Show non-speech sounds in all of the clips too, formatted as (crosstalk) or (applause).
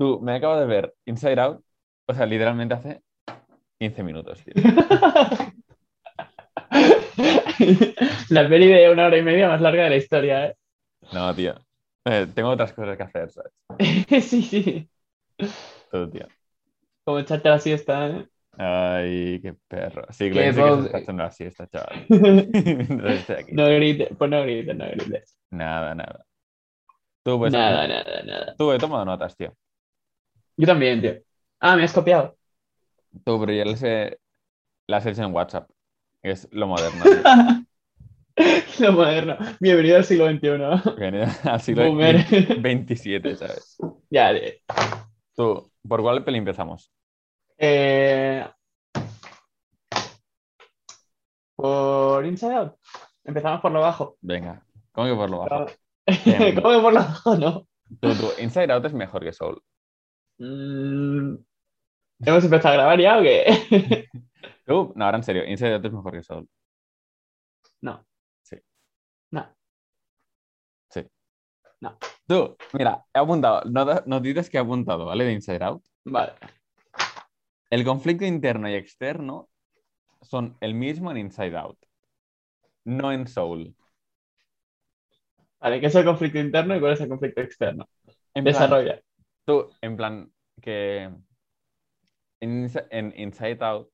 Tú, me acabo de ver Inside Out, o sea, literalmente hace 15 minutos, tío. (laughs) la peli de una hora y media más larga de la historia, ¿eh? No, tío. Eh, tengo otras cosas que hacer, ¿sabes? (laughs) sí, sí. Todo, tío. Como echarte la siesta, ¿eh? Ay, qué perro. Sí, Qué que echando la siesta, chaval. (laughs) No grites, pues no grites, no grites. Nada, nada. Tú, pues, nada, nada, nada. tú he tomado notas, tío. Yo también, tío. Ah, me has copiado. Tú, pero ya las he, las he hecho en WhatsApp. Es lo moderno. (laughs) Lo moderno. Bienvenido al siglo XXI. Viene al siglo. 27, ¿sabes? ya, tío. Tú, ¿por cuál peli empezamos? Eh, Por Inside Out. Empezamos por lo bajo. Venga, ¿cómo que por lo bajo? (laughs) ¿Cómo que por lo bajo? No. Tú, tú, Inside Out es mejor que Soul. Mm, ¿Hemos empezado a grabar ya o qué? Tú, (laughs) no, ahora en serio, Inside Out es mejor que Soul. No. Sí. No. Sí. No. Tú, mira, he apuntado, not- noticias que he apuntado, ¿vale? De Inside Out. Vale. El conflicto interno y externo son el mismo en Inside Out, no en Soul. Vale, ¿qué es el conflicto interno y cuál es el conflicto externo? En plan, Desarrolla. Tú, en plan, que en, Insi- en Inside Out,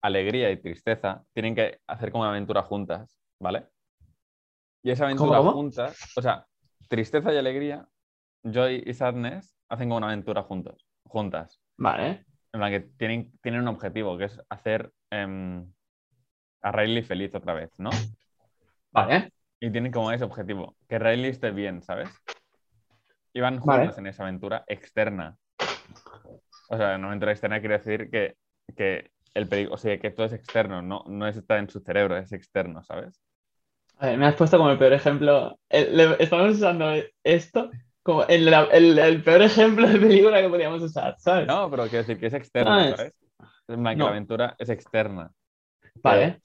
alegría y tristeza tienen que hacer como una aventura juntas, ¿vale? Y esa aventura cómo? juntas, o sea, tristeza y alegría, joy y sadness hacen como una aventura juntos, juntas. Vale. En plan, que tienen, tienen un objetivo, que es hacer em, a Riley feliz otra vez, ¿no? Vale. Y tienen como ese objetivo, que Riley esté bien, ¿sabes? Y van Vale. juntas en esa aventura externa. O sea, una aventura externa quiere decir que, que el peligro, o sea, que todo es externo, no, no es estar en su cerebro, es externo, ¿sabes? A ver, me has puesto como el peor ejemplo. El- le- estamos usando esto como el, la- el- el peor ejemplo de película que podíamos usar, ¿sabes? No, pero quiero decir que es externo, es- ¿sabes? En que No. la aventura es externa. Vale.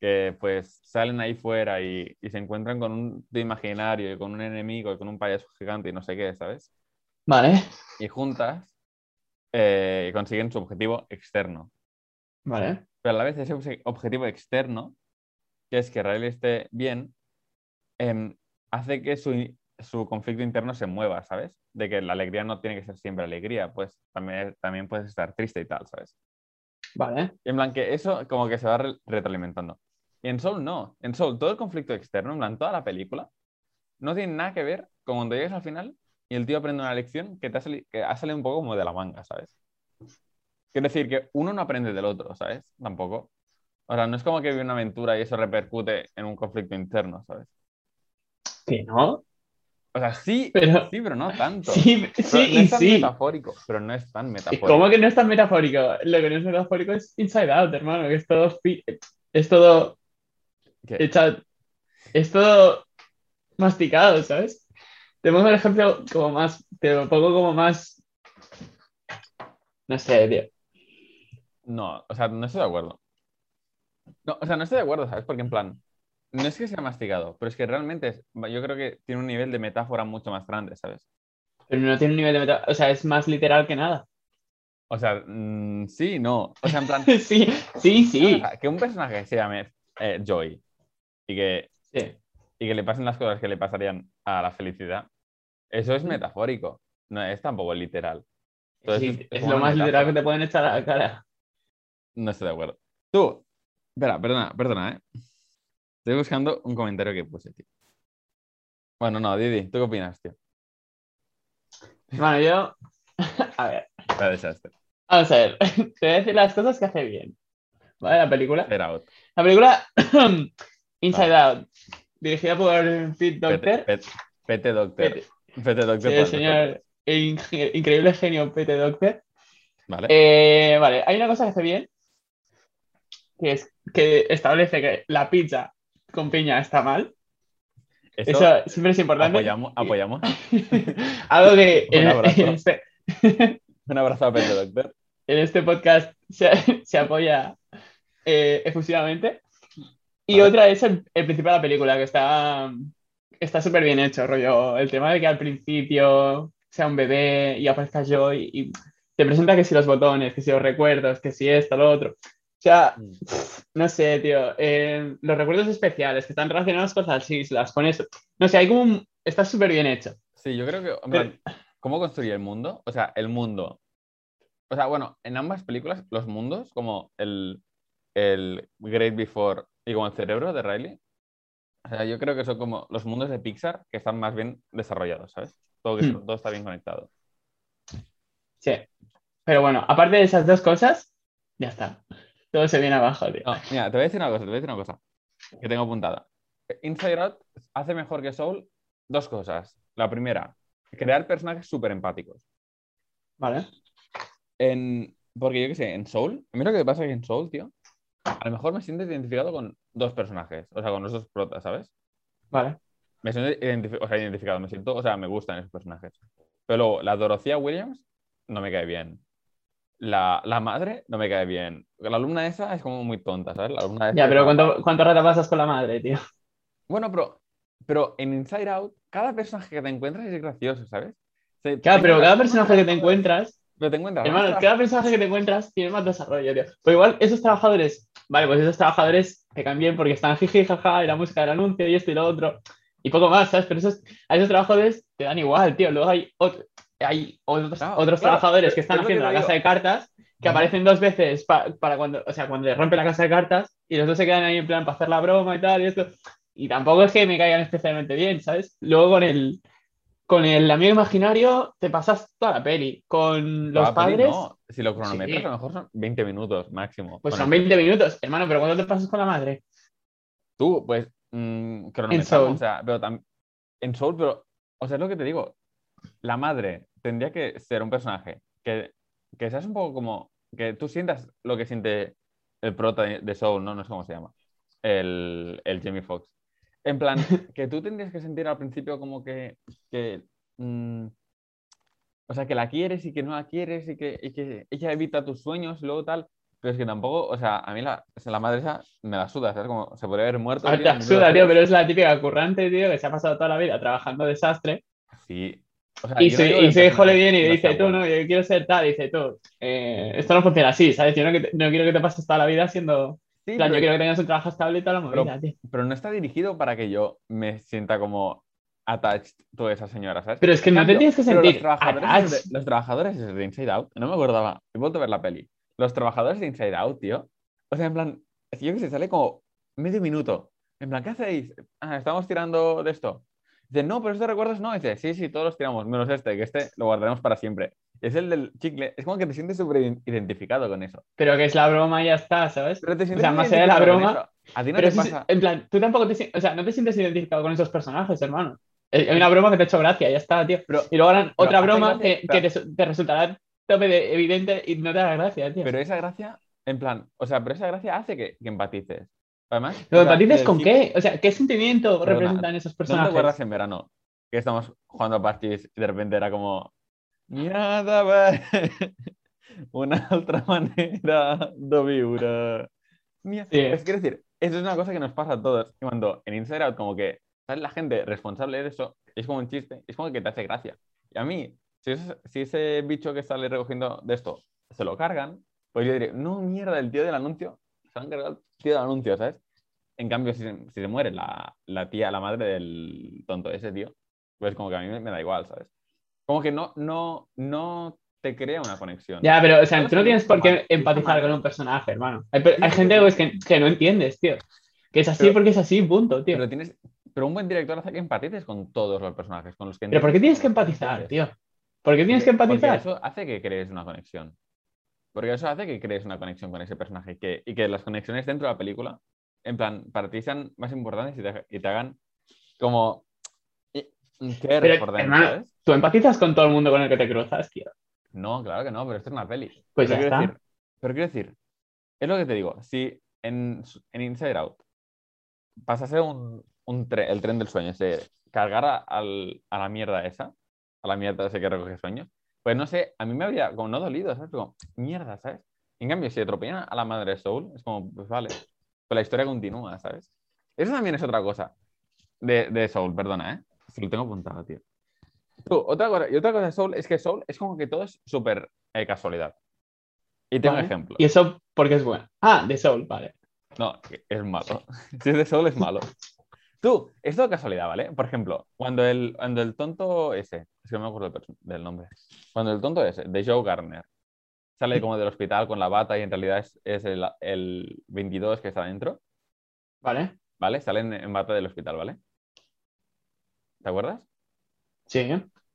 Que pues salen ahí fuera y, y se encuentran con un de imaginario y con un enemigo y con un payaso gigante y no sé qué, ¿sabes? Vale. Y juntas eh, consiguen su objetivo externo. Vale. Pero a la vez ese obje- objetivo externo, que es que Riley esté bien, em, hace que su, su conflicto interno se mueva, ¿sabes? De que la alegría no tiene que ser siempre alegría, pues también, también puedes estar triste y tal, ¿sabes? Vale. Y en plan que eso como que se va re- retroalimentando. Y en Soul no. En Soul todo el conflicto externo, en plan toda la película, no tiene nada que ver con cuando llegues al final y el tío aprende una lección que, te ha, sali- que ha salido un poco como de la manga, ¿sabes? Quiero decir que uno no aprende del otro, ¿sabes? Tampoco. O sea, no es como que vive una aventura y eso repercute en un conflicto interno, ¿sabes? Que no. O sea, sí, Pero. sí, pero no tanto. Sí, sí no y es tan sí. metafórico, pero no es tan ¿Y metafórico. ¿Cómo que no es tan metafórico? Lo que no es metafórico es Inside Out, hermano, que es todo. Es todo. ¿Qué? hecha- Es todo masticado, ¿sabes? Te pongo el ejemplo como más. Te lo pongo como más. No sé, tío. No, o sea, no estoy de acuerdo. No, o sea, no estoy de acuerdo, ¿sabes? Porque en plan, no es que sea masticado, pero es que realmente es- yo creo que tiene un nivel de metáfora mucho más grande, ¿sabes? Pero no tiene un nivel de meta. O sea, es más literal que nada. O sea, mm, sí, no. O sea, en plan, (laughs) Sí, sí, sí. o sea, que un personaje se llame eh, Joy y que, Sí. y que le pasen las cosas que le pasarían a la felicidad, eso es metafórico, no es tampoco literal. Entonces, Sí, es- lo más literal que te pueden echar a la cara. No estoy de acuerdo. Tú, espera, perdona, perdona, ¿eh? Estoy buscando un comentario que puse, tío. Bueno, no, Didi, ¿tú qué opinas, tío? Bueno, yo. (laughs) A ver, La desastre. vamos a ver. (laughs) Te voy a decir las cosas que hace bien. ¿Vale? La película. La película (clears throat) Inside Out, dirigida por Pete Docter. Pete, Pete- Pete Doctor. Pete- Pete Doctor. sí, el señor, el increíble genio Pete nosotros. Vale. Eh, vale, hay una cosa que hace bien, que es que establece que la pizza con piña está mal. Eso, Eso siempre es importante. apoyamos, apoyamos. (laughs) Algo que Un en, abrazo. en este, (laughs) Un abrazo a Pete Doctor. en este podcast se, se apoya eh, efusivamente. Y otra es el, el principio de la película, que está está súper bien hecho, rollo. El tema de que al principio sea un bebé y aparezca yo y, y te presenta que si los botones, que si los recuerdos, que si esto, lo otro. O sea, Mm. no sé, tío. eh, los recuerdos especiales que están relacionados con las islas, con eso. No sé, hay como un... Está súper bien hecho. Sí, yo creo que, ¿cómo construye el mundo? O sea, el mundo. O sea, bueno, en ambas películas, los mundos, como el, el Great Before y como el cerebro de Riley, o sea, yo creo que son como los mundos de Pixar que están más bien desarrollados, ¿sabes? Todo, Hmm. todo está bien conectado. Sí. Pero bueno, aparte de esas dos cosas, ya está. Todo se viene abajo, tío. No, mira, te voy a decir una cosa, te voy a decir una cosa que tengo apuntada. Inside Out hace mejor que Soul dos cosas. La primera, crear personajes súper empáticos. Vale. En, porque yo qué sé, en Soul, a mí lo que pasa es que en Soul, tío, a lo mejor me siento identificado con dos personajes, o sea, con los dos protas, ¿sabes? Vale. Me siento o sea, identificado, me siento, o sea, me gustan esos personajes. Pero luego, la Dorothea Williams no me cae bien. La, la madre no me cae bien. La alumna esa es como muy tonta, ¿sabes? La alumna esa Ya, pero ¿cuánto, cuánto rato pasas con la madre, tío? Bueno, pero, pero en Inside Out, cada personaje que te encuentras es gracioso, ¿sabes? Se- Claro, pero cada personaje que te encuentras, Pero te encuentras. hermano, cada personaje que te encuentras tiene más desarrollo, tío. Pero igual esos trabajadores, vale, pues esos trabajadores te caen bien porque están jiji, jaja, y la música del anuncio y esto y lo otro. Y poco más, ¿sabes? Pero esos, a esos trabajadores te dan igual, tío. Luego hay, otro- hay otros, otros claro, trabajadores es- que están es lo que haciendo te la casa de cartas que aparecen dos veces pa- para cuando, o sea, cuando le rompe la casa de cartas y los dos se quedan ahí en plan para hacer la broma y tal y esto. Y tampoco es que me caigan especialmente bien, ¿sabes? Luego con el, con el amigo imaginario te pasas toda la peli. Con los padres, no. Si lo cronometras, Sí. a lo mejor son 20 minutos máximo. pues son el- 20 minutos, hermano, pero ¿cuándo te pasas con la madre? Tú, pues, mm, cronometramos, Soul. o sea, pero tam- en Soul, pero, o sea, es lo que te digo. La madre tendría que ser un personaje que, que seas un poco como, que tú sientas lo que siente el prota de, de Soul, ¿no? No sé cómo se llama. El, el Jamie Foxx. En plan, (laughs) que tú tendrías que sentir al principio como que, que mm, o sea, que la quieres y que no la quieres y que, y que ella evita tus sueños y luego tal. Pero es que tampoco, o sea, a mí la, o sea, la madre esa me la suda, ¿sabes? Como se podría haber muerto. A ver, tío, minuto absurda, tío, pero es la típica currante, tío, que se ha pasado toda la vida trabajando desastre. Sí. O sea, Y su, no y su hijo le viene y no dice, tú, bueno. no, yo quiero ser tal, y dice, tú, eh, esto no funciona así, ¿sabes? Yo no quiero que te pases toda la vida siendo... Sí, plan, yo quiero que tengas un trabajo estable y toda la Pero- movida, tío. pero no está dirigido para que yo me sienta como attached toda esa señora, ¿sabes? Pero es que no te tienes que sentir Los trabajadores, de, los trabajadores de Inside Out, no me acordaba, he vuelto a ver la peli. Los trabajadores de Inside Out, tío. O sea, en plan, yo que sé, sale como medio minuto. En plan, ¿qué hacéis? Ah, estamos tirando de esto. Dice, no, pero estos recuerdos no. Dice, sí, sí, todos los tiramos, menos este, que este lo guardaremos para siempre. Es el del chicle. Es como que te sientes súper ident- identificado con eso. Pero que es la broma y ya está, ¿sabes? Pero te O sientes sea, muy más allá de la broma. A ti no pero te pasa. en plan, tú tampoco te, sien- o sea, no te sientes identificado con esos personajes, hermano. Eh, Hay una broma que te ha hecho gracia, ya está, tío. Pero, Y luego harán otra broma gracia, que, te, te resultará tope de evidente y no te hará gracia, tío. pero esa gracia, en plan, o sea, pero esa gracia hace que, que empatices. Además, ¿Lo o sea, empatices con qué? O sea, ¿qué sentimiento Perdona, representan esos ¿No te personajes? acuerdas en verano que estamos jugando a parties y de repente era como Nada va (laughs) una (laughs) otra manera de. Mira, Sí. Es quiero decir, eso es una cosa que nos pasa a todos. Cuando en Out como que sale la gente responsable de eso, es como un chiste, es como que te hace gracia. Y a mí, si, es- si ese bicho que sale recogiendo de esto se lo cargan, pues yo diré, no, mierda, el tío del anuncio, se han cargado el tío del anuncio, ¿sabes? En cambio, si se, si se muere la, la tía, la madre del tonto ese, tío, pues como que a mí me, me da igual, ¿sabes? Como que no, no, no te crea una conexión. Ya, pero, o sea, tú no tienes por qué empatizar con un personaje, hermano. Hay, gente pues, que, que no entiendes, tío. Que es así Pero- porque es así, punto, tío. Pero, tienes, pero un buen director hace que empatices con todos los personajes, con los que Pero ¿por qué tienes que empatizar, tío? ¿Por qué tienes que Porque- porque empatizar? eso hace que crees una conexión. Porque eso hace que crees una conexión con ese personaje y que, y que las conexiones dentro de la película, en plan, para ti sean más importantes y te, y te hagan como y- care Pero, por them, hermano, ¿sabes? Tú empatizas con todo el mundo con el que te cruzas, tío. No, claro que no, pero esto es una peli. Pues pero ya quiero está. Decir, pero quiero decir, es lo que te digo, si en, en Inside Out pasase un, un tre- el tren del sueño, se cargara al- a la mierda esa, a la mierda esa que recoge sueños, pues no sé, a mí me habría como no dolido, ¿sabes? Como, mierda, ¿sabes? En cambio, si atropellan a la madre de Soul, es como, pues vale, pues la historia continúa, ¿sabes? Eso también es otra cosa de, de Soul, perdona, ¿eh? Si lo tengo apuntado, tío. Tú, otra cosa, y otra cosa de Soul es que Soul es como que todo es súper eh, casualidad. Y tengo Vale. ejemplos. ¿Y eso porque es bueno? Ah, de Soul, vale. No, es malo. (laughs) Si es de Soul es malo. Tú, es todo casualidad, ¿vale? Por ejemplo, cuando el, cuando el tonto ese, es que no me acuerdo del nombre, cuando el tonto ese, de Joe Garner, sale como del hospital con la bata y en realidad es, es el, el 22 que está dentro, Vale. ¿vale? Sale en, en bata del hospital, ¿vale? ¿Te acuerdas? Sí,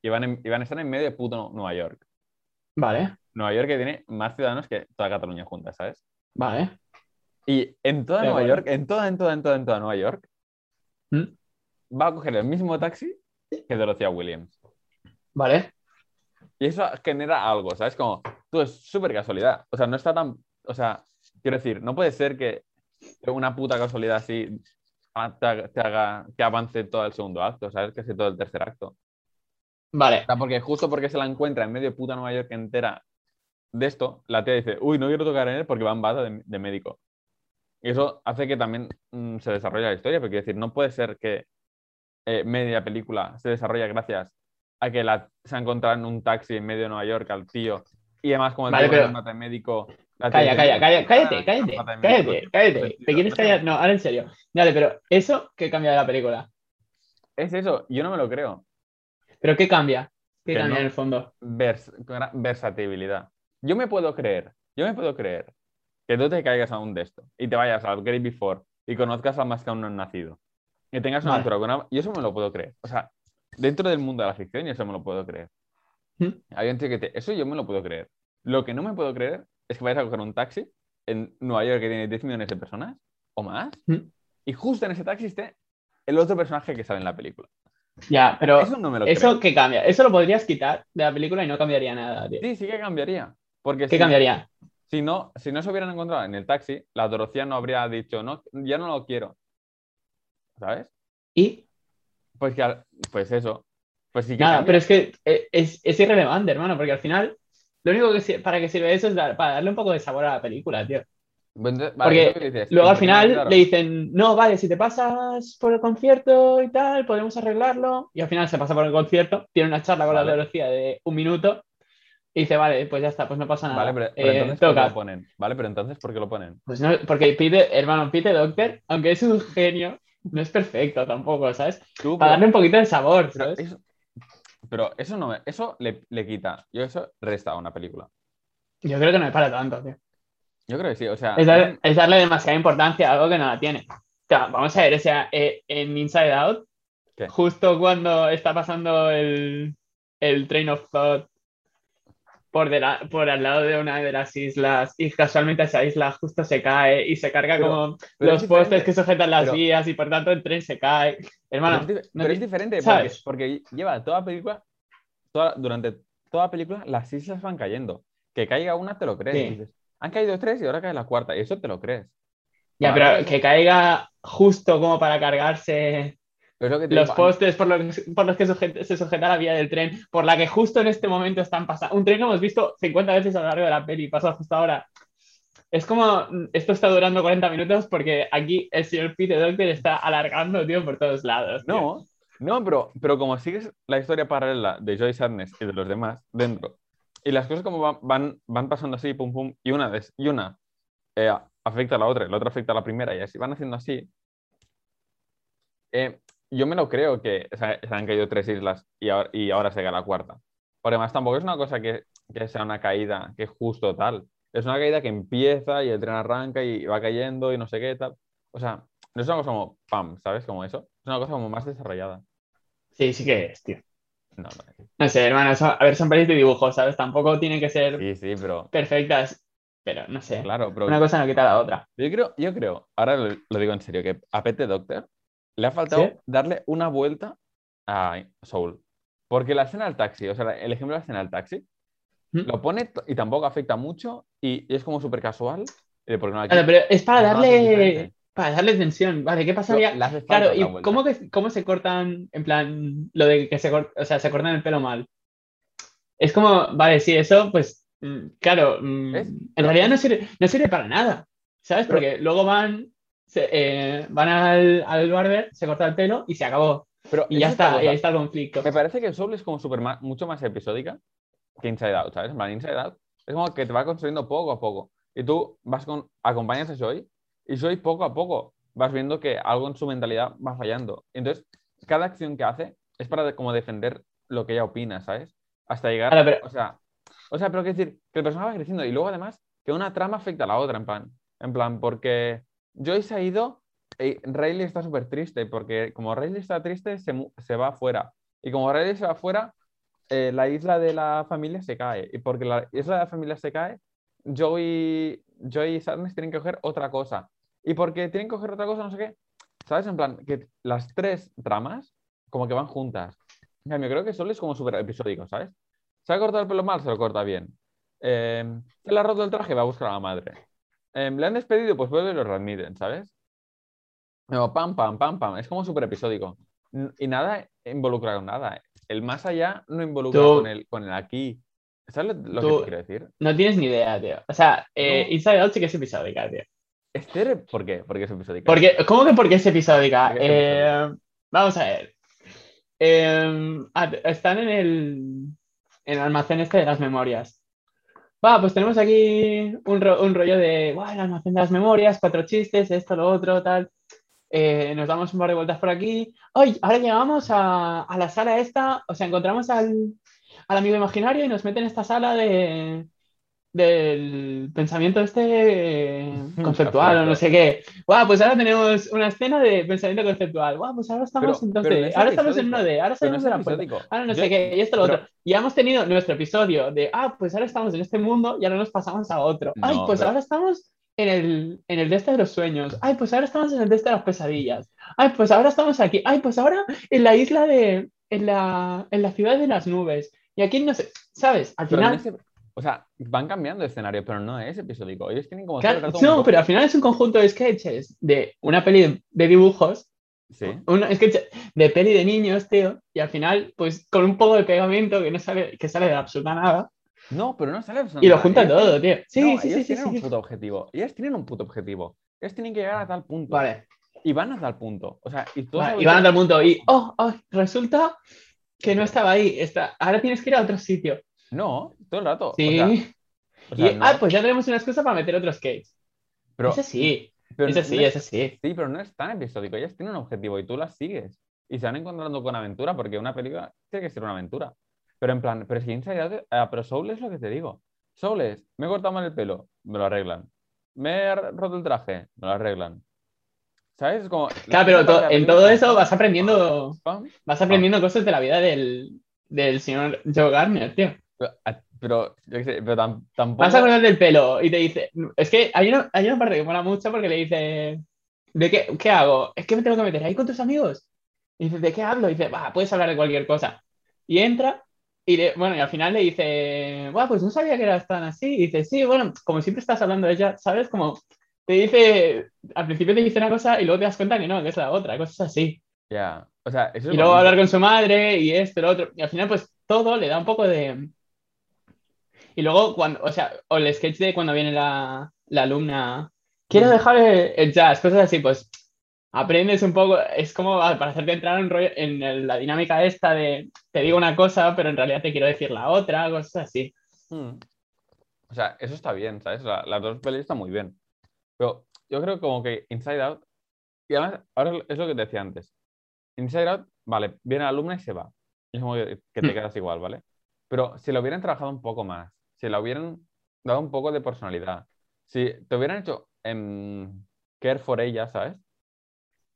Y van, en- y van a estar en medio de puto Nueva York. vale, Nueva York que tiene más ciudadanos que toda Cataluña junta, ¿sabes? vale. Y en toda Nueva. York, en toda, en toda, en toda, en toda Nueva York, ¿Mm? va a coger el mismo taxi que Dorothea Williams. Vale. Y eso genera algo, ¿sabes? Como, tú, es súper casualidad. O sea, no está tan. O sea, quiero decir, no puede ser que una puta casualidad así te haga, te haga que avance todo el segundo acto, ¿sabes? Que sea todo el tercer acto. Vale. O sea, porque justo porque se la encuentra en medio de puta Nueva York entera de esto, la tía dice, uy, no quiero tocar en él porque va en bata de, de médico. Y eso hace que también mm, se desarrolle la historia, porque decir, no puede ser que eh, media película se desarrolle gracias a que la, se ha encontrado en un taxi en medio de Nueva York al tío y además como el Vale, tío va pero- de médico... Calla, calla, "No, calla, cállate, cállate, de cállate, médico". cállate. ¿Te quieres callar? No, ahora en serio. Dale, pero eso, ¿qué cambia de la película? Es eso, yo no me lo creo. ¿Pero qué cambia? ¿Qué Que cambia en el fondo? versatilidad. Yo me puedo creer, yo me puedo creer que tú te caigas a un de esto y te vayas al Great Before y conozcas a más que aún no nacido y tengas una Vale. aventura con. Y eso me lo puedo creer. O sea, dentro del mundo de la ficción, y eso me lo puedo creer. ¿Mm? Hay un tío que te... Eso yo me lo puedo creer. Lo que no me puedo creer es que vayas a coger un taxi en Nueva York que tiene 10 millones de personas o más ¿Mm? y justo en ese taxi esté el otro personaje que sale en la película. Ya, pero Eso no me lo ¿eso creo. qué cambia? Eso lo podrías quitar de la película y no cambiaría nada, tío. Sí, sí que cambiaría. Porque ¿Qué si- cambiaría? Si no, si no se hubieran encontrado en el taxi, la Dorothea no habría dicho, no, ya no lo quiero. ¿Sabes? Y Pues, que, pues eso. Pues sí que nada, cambia. pero es que eh, es, es irrelevante, hermano, porque al final lo único que para que sirve eso es dar- para darle un poco de sabor a la película, tío. Vale, Porque dices. Luego al final claro. le dicen, no, vale, si te pasas por el concierto y tal, podemos arreglarlo. Y al final se pasa por el concierto, tiene una charla con Vale. la velocidad de un minuto y dice, vale, pues ya está, pues no pasa nada. Vale, pero, pero Eh, entonces ¿por qué lo ponen? Vale, pero entonces ¿por qué lo ponen? Pues no, porque Pete, hermano, Pete Doctor, aunque es un genio, no es perfecto tampoco, ¿sabes? Tú, Para darle un poquito de sabor, ¿sabes? eso, pero eso no me- eso le, le quita. Yo eso resta a una película. Yo creo que no es para tanto, tío. Yo creo que sí. O sea, Es, dar- es darle demasiada importancia a algo que no la tiene. O sea, vamos a ver, o sea, eh, en Inside Out, ¿Qué? justo cuando está pasando el, el Train of Thought por, de la- por al lado de una de las islas y casualmente esa isla justo se cae y se carga Pero- como pero los es postes que sujetan las Pero- vías y por tanto el tren se cae. Hermano, pero es, no es diferente porque, ¿sabes? porque lleva toda la película, toda- durante toda la película las islas van cayendo. Que caiga una te lo crees. Sí. Dices, han caído tres y ahora cae la cuarta. Y eso te lo crees. ya, pero que caiga justo como para cargarse Pero lo que los postes por los, por los que suje- se sujeta la vía del tren, por la que justo en este momento están pasando. Un tren que hemos visto 50 veces a lo largo de la peli, pasa justo ahora. Es como, esto está durando 40 minutos porque aquí el señor Peter Doctor está alargando, tío, por todos lados. tío. No, no, pero, pero como sigues la historia paralela de Joyce Arnes y de los demás dentro, y las cosas como van, van, van pasando así, pum, pum, y una, des- y una eh, afecta a la otra, y la otra afecta a la primera, y así van haciendo así. eh, yo me lo creo que se, han caído tres islas y ahora, y ahora se cae la cuarta. Porque además tampoco es una cosa que, que sea una caída que es justo tal. Es una caída que empieza y el tren arranca y va cayendo y no sé qué tal. O sea, no es una cosa como pam, ¿sabes? Como eso. Es una cosa como más desarrollada. Sí, sí que es, tío. No, no. No sé, hermano, eso- a ver, son pelis de dibujos, ¿sabes? Tampoco tienen que ser Sí, sí, pero perfectas, pero no sé. claro, pero Una cosa no quita la otra. yo creo, yo creo, ahora lo, lo digo en serio, que a Pete Doctor le ha faltado ¿Sí? darle una vuelta a Soul. Porque la escena del taxi, o sea, el ejemplo de la escena del taxi, ¿Mm? lo pone y tampoco afecta mucho y, y es como súper casual. eh, no la Claro, pero es para no darle, para darle tensión. Vale, ¿qué pasaría? Claro, ¿y cómo, que, cómo se cortan, en plan, lo de que se, o sea, se cortan el pelo mal? Es como, vale, sí, eso, pues, mm, claro, mm, en realidad no sirve, no sirve para nada, ¿sabes? Pero- Porque luego van, se- eh, van al, al barber, se corta el pelo y se acabó. Pero Y ya está, y cosa. ahí está el conflicto. Me parece que Soul es como super mucho más episódica que Inside Out, ¿sabes? En Inside Out es como que te va construyendo poco a poco. Y tú vas con, acompañas a Joy y Joy poco a poco vas viendo que algo en su mentalidad va fallando. Entonces, cada acción que hace es para de- como defender lo que ella opina, ¿sabes? Hasta llegar, Ahora, pero- o sea, o sea, pero quiero decir que el personaje va creciendo y luego además que una trama afecta a la otra, en plan, en plan, porque Joy se ha ido y Rayleigh está súper triste, porque como Rayleigh está triste, se, se va afuera. Y como Rayleigh se va afuera, eh, la isla de la familia se cae. Y porque la isla de la familia se cae, Joey, Joey y Sadness tienen que coger otra cosa. Y porque tienen que coger otra cosa, no sé qué. ¿Sabes? En plan, que las tres tramas como que van juntas. En cambio, creo que solo es como súper episódico, ¿sabes? Se ha cortado el pelo mal, se lo corta bien. Eh, se le ha traje, va a buscar a la madre. Eh, le han despedido, pues vuelve y lo readmiten, ¿sabes? No, pam, pam, pam, pam. Es como súper episódico. Y nada involucra con nada. El más allá no involucra Tú- con, el, con el aquí. ¿Sabes lo, lo que te quiero decir? No tienes ni idea, tío. O sea, eh, No. Inside Out sí que es episódica, tío. Este, ¿Por qué? Porque es episódico. Porque, ¿Cómo que porque es episódica? Es Eh, vamos a ver. Eh, están en el, en el almacén este de las memorias. Va, pues tenemos aquí un, ro- un rollo de, "Buah, el almacén de las memorias, cuatro chistes, esto, lo otro, tal. Eh, nos damos un par de vueltas por aquí. ¡Ay! Ahora llegamos a, la sala esta, o sea, encontramos al, al amigo imaginario y nos meten en esta sala de, del pensamiento este conceptual o no sé qué. Guau, pues ahora tenemos una escena de pensamiento conceptual. Guau, pues ahora estamos Pero- entonces, pero no ahora estamos en episódico. uno de, ahora Pero no salimos de la puerta. Ahora no Yo- sé qué, y esto, lo pero- otro. Y hemos tenido nuestro episodio de, ah, pues ahora estamos en este mundo y ahora nos pasamos a otro. Ay, pues ahora estamos en el, en el de este de los sueños. Ay, pues ahora estamos en el de este de las pesadillas. Ay, pues ahora estamos aquí. Ay, pues ahora en la isla de, en la, en la ciudad de las nubes. Y aquí no sé, ¿sabes? Al final, o sea, van cambiando de escenario, pero no es episódico. Ellos tienen como claro, un no, pero al final es un conjunto de sketches de una peli de, de dibujos, Sí. un sketch de peli de niños, tío, y al final, pues con un poco de pegamento que no sale, que sale de absoluta nada, No, pero no sale y lo nada. junta Ellos todo, tienen- tío. Sí, no, sí, ellos sí, tienen sí. un puto objetivo. Ellos tienen un puto objetivo. Ellos tienen que llegar a tal punto. Vale. Y van a tal punto. O sea, y Vale, y van a tal punto y, oh, oh, resulta que no estaba ahí, está, ahora tienes que ir a otro sitio. No, todo el rato. O Sí. sea, o sea, y, no, ah, pues ya tenemos una excusa para meter otros skates. pero, ese sí, pero ese no sí, es- ese sí. Sí, pero no es tan episódico. Ellas tienen un objetivo y tú las sigues. Y se van encontrando con aventura, porque una película tiene que ser una aventura. Pero en plan, pero es que Inside Out- ah, pero Soul es lo que te digo. Soul es, me he cortado mal el pelo, me lo arreglan. Me he roto el traje, me lo arreglan. ¿Sabes? Es como. Claro, pero to- en todo es eso vas aprendiendo, pam, vas aprendiendo cosas de la vida del, del señor Joe Garner, tío. Pero, yo qué sé, pero tam- tampoco. Vas a acordar del pelo y te dice, es que hay una, hay una parte que mola mucho porque le dice, ¿de qué, qué hago? Es que me tengo que meter ahí con tus amigos. Y dice, ¿de qué hablo? Y dice, va, puedes hablar de cualquier cosa. Y entra y le- bueno, y al final le dice, bueno, pues no sabía que eras tan así. Y dice, sí, bueno, como siempre estás hablando de ella, ¿sabes? Como te dice, al principio te dice una cosa y luego te das cuenta que no, que es la otra, cosas así. Ya. O sea, eso es Y luego bonito. hablar con su madre y esto, lo otro. Y al final, pues todo le da un poco de. Y luego, cuando, o sea, o el sketch de cuando viene la, la alumna, quiero Mm. dejar el, el jazz, cosas así, pues aprendes un poco, es como para hacerte entrar en, rollo- en el- la dinámica esta de te digo una cosa, pero en realidad te quiero decir la otra, cosas así. Mm. O sea, eso está bien, ¿sabes? La- las dos pelis están muy bien. Pero yo creo como que Inside Out, y además, ahora es lo que te decía antes. Inside Out, vale, viene la alumna y se va. Es como que, que te Mm. quedas igual, ¿vale? Pero si lo hubieran trabajado un poco más, si le hubieran dado un poco de personalidad, si te hubieran hecho em, care for ella, ¿sabes?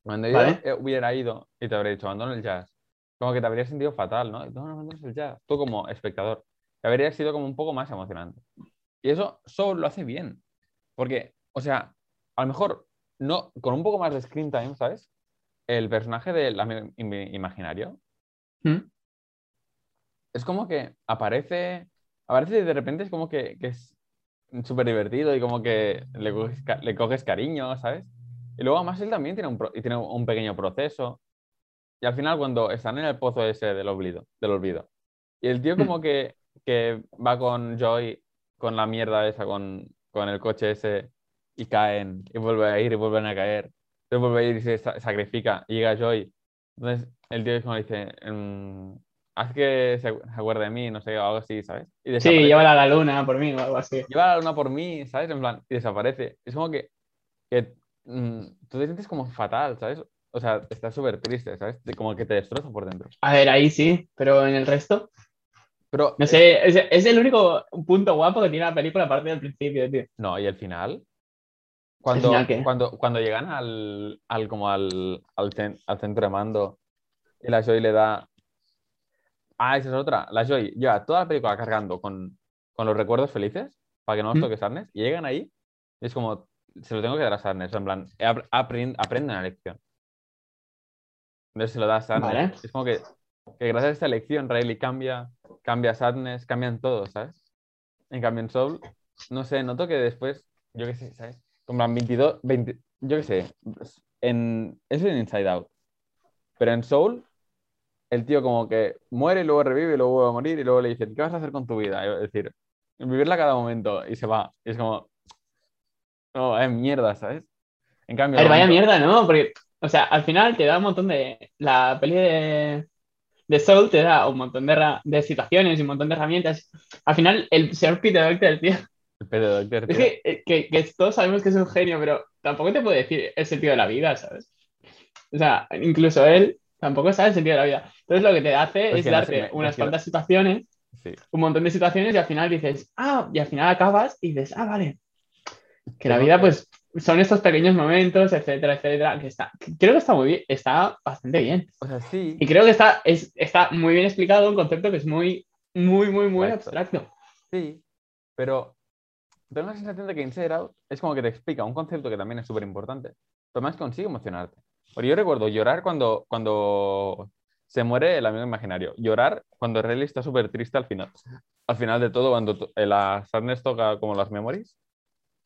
Cuando ella Vale. eh, hubiera ido y te habría dicho, abandona el jazz, como que te habría sentido fatal, ¿no? No, no abandones el jazz, tú como espectador. Te habría sido como un poco más emocionante. Y eso Soul lo hace bien. Porque, o sea, a lo mejor no, con un poco más de screen time, ¿sabes? El personaje del amigo imaginario ¿Mm? es como que aparece, aparece y de repente es como que, que es súper divertido y como que le coges, le coges cariño, ¿sabes? Y luego además él también tiene un, y tiene un pequeño proceso. Y al final cuando están en el pozo ese del olvido, del olvido, y el tío como que, que va con Joy, con la mierda esa, con, con el coche ese, y caen, y vuelve a ir, y vuelven a caer. Entonces vuelve a ir y se sa- sacrifica, y llega Joy, Entonces, el tío es como dice, mm, haz que se acu- se acuerde de mí, no sé, o algo así, ¿sabes? Y Sí, llévala a la luna por mí o algo así. Lleva la luna por mí, ¿sabes? En plan, y desaparece. Es como que, que mm, tú te sientes como fatal, ¿sabes? O sea, estás súper triste, ¿sabes? Como que te destroza por dentro. A ver, ahí sí, pero en el resto. Pero, No sé, es, es el único punto guapo que tiene la película aparte del principio, tío. no, y el final, cuando, final qué? cuando, cuando llegan al, al, como al, al, cen- al centro de mando y la Joy le da... Ah, esa es otra. La Joy lleva toda la película cargando con, con los recuerdos felices para que no los Mm. toque Sarnes y llegan ahí y es como, se lo tengo que dar a Sarnes, en plan, he ap- aprend- aprende una lección. Entonces se lo da a Sadness. Vale. Es como que, que gracias a esta lección Riley cambia, cambia Sadness, cambian todos, ¿sabes? En cambio en Soul, no sé, noto que después, yo qué sé, ¿sabes? Como en 22, 20, yo qué sé, en, eso es en Inside Out. Pero en Soul, el tío como que muere y luego revive y luego vuelve a morir y luego le dicen, ¿qué vas a hacer con tu vida? Es decir, vivirla cada momento y se va. Y es como, no, es mierda, ¿sabes? En A cambio, ver, vaya momento- mierda, ¿no? Porque, o sea, al final te da un montón de. La peli de, de Soul te da un montón de, ra- de situaciones y un montón de herramientas. Al final, el señor Peter Doctor, tío. el pedo doctor, Es que, eh, que, que todos sabemos que es un genio, pero tampoco te puede decir el sentido de la vida, ¿sabes? O sea, incluso él tampoco sabe el sentido de la vida. Entonces, lo que te hace Pues es darte me- unas cuantas situaciones, Sí. un montón de situaciones, y al final dices, ah, y al final acabas y dices, ah, vale. Que la vida, pues, son estos pequeños momentos, etcétera, etcétera, que está, que creo que está muy bien, está bastante bien. O sea, sí, Y creo que está, es, está muy bien explicado un concepto que es muy, muy, muy, muy Exacto. abstracto. sí, pero tengo la sensación de que Inside Out es como que te explica un concepto que también es súper importante, pero más consigue emocionarte. Porque yo recuerdo llorar cuando, cuando se muere el amigo imaginario, llorar cuando Riley está súper triste al final. Al final de todo, cuando to- la Sadness toca como las memories,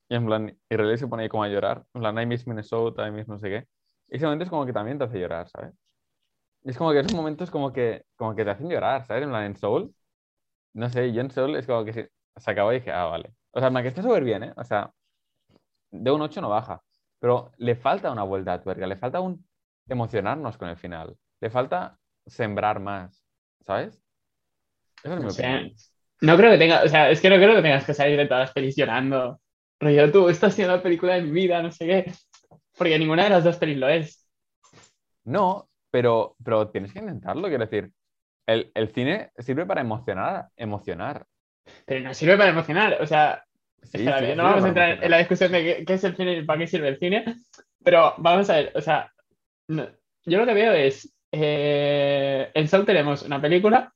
y en plan, y Riley se pone ahí como a llorar, en plan, I miss Minnesota, I miss no sé qué. Y ese momento es como que también te hace llorar, ¿sabes? Y es como que esos momentos como que, como que te hacen llorar, ¿sabes? En plan, en Soul, no sé, yo en Soul es como que se, se acabó y dije, ah, vale. O sea, en plan, que está súper bien, ¿eh? O sea, de un 8 no baja, pero le falta una vuelta a tuerca, le falta un emocionarnos con el final, le falta sembrar más, ¿sabes? Esa es mi O sea, opinión. no creo que tenga, o sea, es que no creo que tengas que salir de todas las pelis llorando. Rollo, tú, esta ha sido la película de mi vida, no sé qué. Porque ninguna de las dos pelis lo es. No, pero, pero tienes que intentarlo, quiero decir. El, el cine sirve para emocionar, emocionar. Pero no sirve para emocionar. O sea, Sí, espera, sí, no vamos a entrar en la discusión de qué, qué es el cine y para qué sirve el cine. Pero vamos a ver, o sea, no- yo lo que veo es. eh, en Soul tenemos una película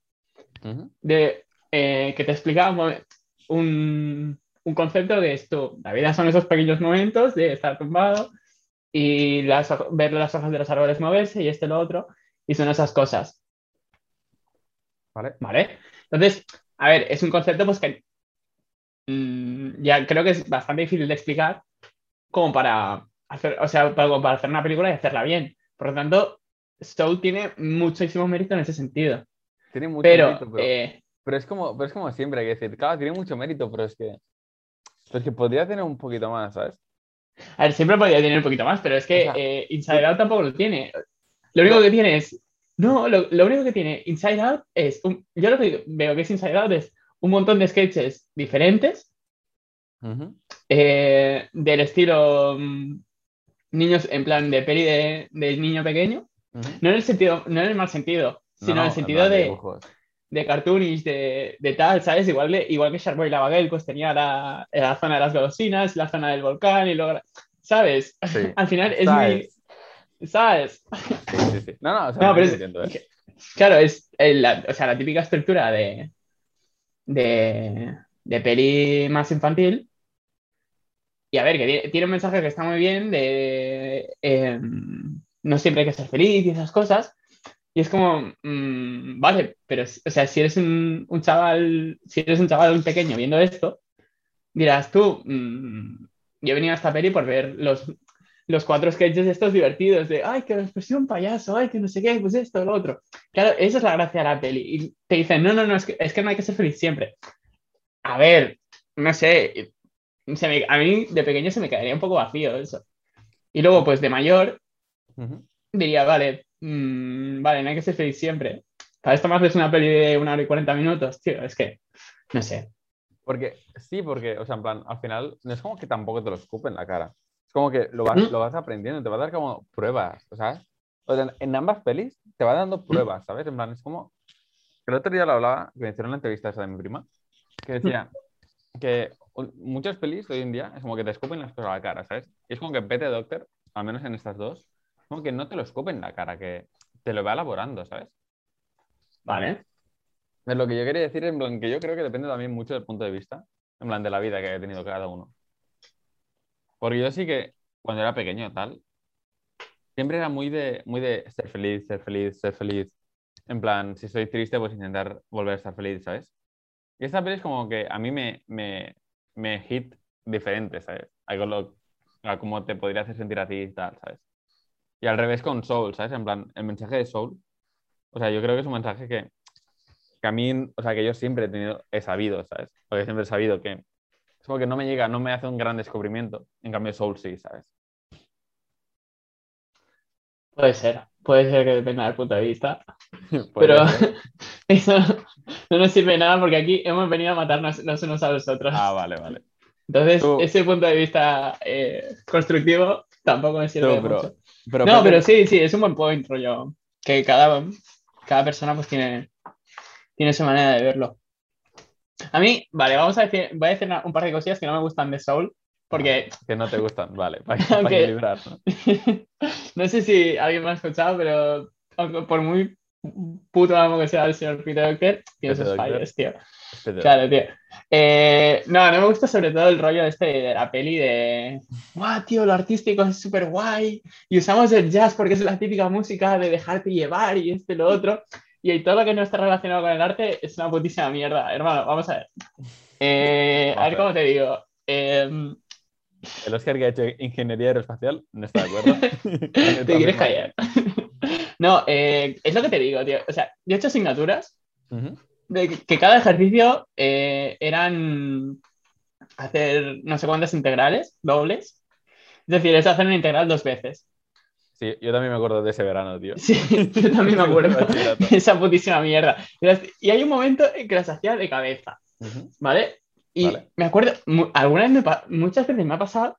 de, eh, que te explica un, un, un concepto de esto. La vida son esos pequeños momentos de estar tumbado y las, ver las hojas de los árboles moverse y esto y lo otro. Y son esas cosas, ¿Vale? ¿vale? Entonces, a ver, es un concepto pues que mm, ya creo que es bastante difícil de explicar como para hacer, o sea, para, para hacer una película y hacerla bien. Por lo tanto, Soul tiene muchísimo mérito en ese sentido. Tiene mucho Pero, mérito, pero, eh, pero es como, pero es como siempre, hay que decir, claro, tiene mucho mérito, pero es que, pero es que podría tener un poquito más, ¿sabes? A ver, siempre podría tener un poquito más, pero es que O sea, eh, Inside Out tampoco lo tiene. Lo único que tiene es. No, lo, lo único que tiene Inside Out es. un- yo lo que veo que es Inside Out es un montón de sketches diferentes, Ujú. eh, del estilo mm, niños en plan de peli de, de niño pequeño. Ujú. No en el sentido, no en el mal sentido, No, sino no, en el sentido de, dibujos. de cartoonish, de, de tal, ¿sabes? Igual, de, igual que Sharkboy y la Baguette, pues tenía la, la zona de las golosinas, la zona del volcán y luego. ¿Sabes? Sí. (laughs) Al final es muy. ¿Sabes? ¿Sabes? Sí, sí. No, no, o sea, No, pero es, ¿eh? claro, es el- la, o sea, la típica estructura de, de, de peli más infantil. Y a ver, que tiene, un mensaje que está muy bien de eh, no siempre hay que ser feliz y esas cosas. Y es como, mm, vale, pero o sea, si eres un, un chaval, si eres un chaval pequeño viendo esto, dirás tú, mm, yo he venido a esta peli por ver los, los cuatro sketches estos divertidos de, ay, que la expresión payaso, ay, que no sé qué, pues esto, lo otro. Claro, esa es la gracia de la peli. Y te dicen, no, no, no, es que, es que no hay que ser feliz siempre. A ver, no sé, se me- a mí de pequeño se me quedaría un poco vacío eso. Y luego, pues de mayor, diría, vale, mm, vale, no hay que ser feliz siempre. Para esto me haces una peli de una hora y 40 minutos, tío, es que, no sé. Porque, sí, porque, o sea, en plan, al final, no es como que tampoco te lo escupen en la cara. Es como que lo vas, lo vas aprendiendo, te va a dar como pruebas, ¿sabes? O sea, en ambas pelis te va dando pruebas, ¿sabes? En plan, es como. El otro día lo hablaba, que me hicieron la entrevista esa de mi prima, que decía que muchas pelis hoy en día es como que te escupen las cosas a la cara, ¿sabes? Y es como que Pete Doctor, al menos en estas dos, es como que no te lo escupen en la cara, que te lo va elaborando, ¿sabes? Vale. Es lo que yo quería decir, en plan, que yo creo que depende también mucho del punto de vista, en plan, de la vida que haya tenido cada uno. Porque yo sí que, cuando era pequeño, tal, siempre era muy de, muy de ser feliz, ser feliz, ser feliz. En plan, si estoy triste, pues intentar volver a estar feliz, ¿sabes? Y esta peli es como que a mí me, me, me hit diferente, ¿sabes? Algo lo, a cómo te podría hacer sentir a ti y tal, ¿sabes? Y al revés con Soul, ¿sabes? En plan, el mensaje de Soul, o sea, yo creo que es un mensaje que, que a mí, o sea, que yo siempre he tenido, he sabido, ¿sabes? Porque siempre he sabido que es como que no me llega, no me hace un gran descubrimiento. En cambio, Soul sí, ¿sabes? Puede ser, puede ser que dependa del punto de vista. (laughs) Pero ser. (laughs) eso no nos sirve de nada porque aquí hemos venido a matarnos los unos a los otros. Ah, vale, vale. Entonces, Tú- ese punto de vista eh, constructivo tampoco me sirve Tú, de pero- mucho. Pero No, pero sí, sí, es un buen point, rollo. Que cada, cada persona pues tiene, tiene su manera de verlo. A mí, vale, vamos a decir, voy a decir una- un par de cosillas que no me gustan de Soul, porque Que no te gustan, vale, (laughs) para, para Aunque- equilibrar, ¿no? (laughs) no sé si alguien me ha escuchado, pero por muy puto amo que sea el señor Peter Doctor, tiene sus fallos, tío. Claro, tío. Eh, no, no me gusta sobre todo el rollo este de la peli de, guau, tío, lo artístico es súper guay y usamos el jazz porque es la típica música de dejarte llevar y esto y lo otro. Y todo lo que no está relacionado con el arte es una putísima mierda. Hermano, vamos a ver. Eh, a ver cómo te digo. Em, El Oscar que ha hecho ingeniería aeroespacial no está de acuerdo. (laughs) (laughs) te quieres callar. (laughs) no, eh, es lo que te digo, tío. O sea, yo he hecho asignaturas de que- que cada ejercicio eh, eran hacer no sé cuántas integrales dobles. Es decir, es hacer una integral dos veces. Sí, yo también me acuerdo de ese verano, tío. Sí, (laughs) yo también me (laughs) acuerdo. Bachillerato. (laughs) Esa putísima mierda. Y hay un momento en que las hacía de cabeza. ¿vale? Y Vale. me acuerdo, mu- alguna vez me muchas veces me ha pasado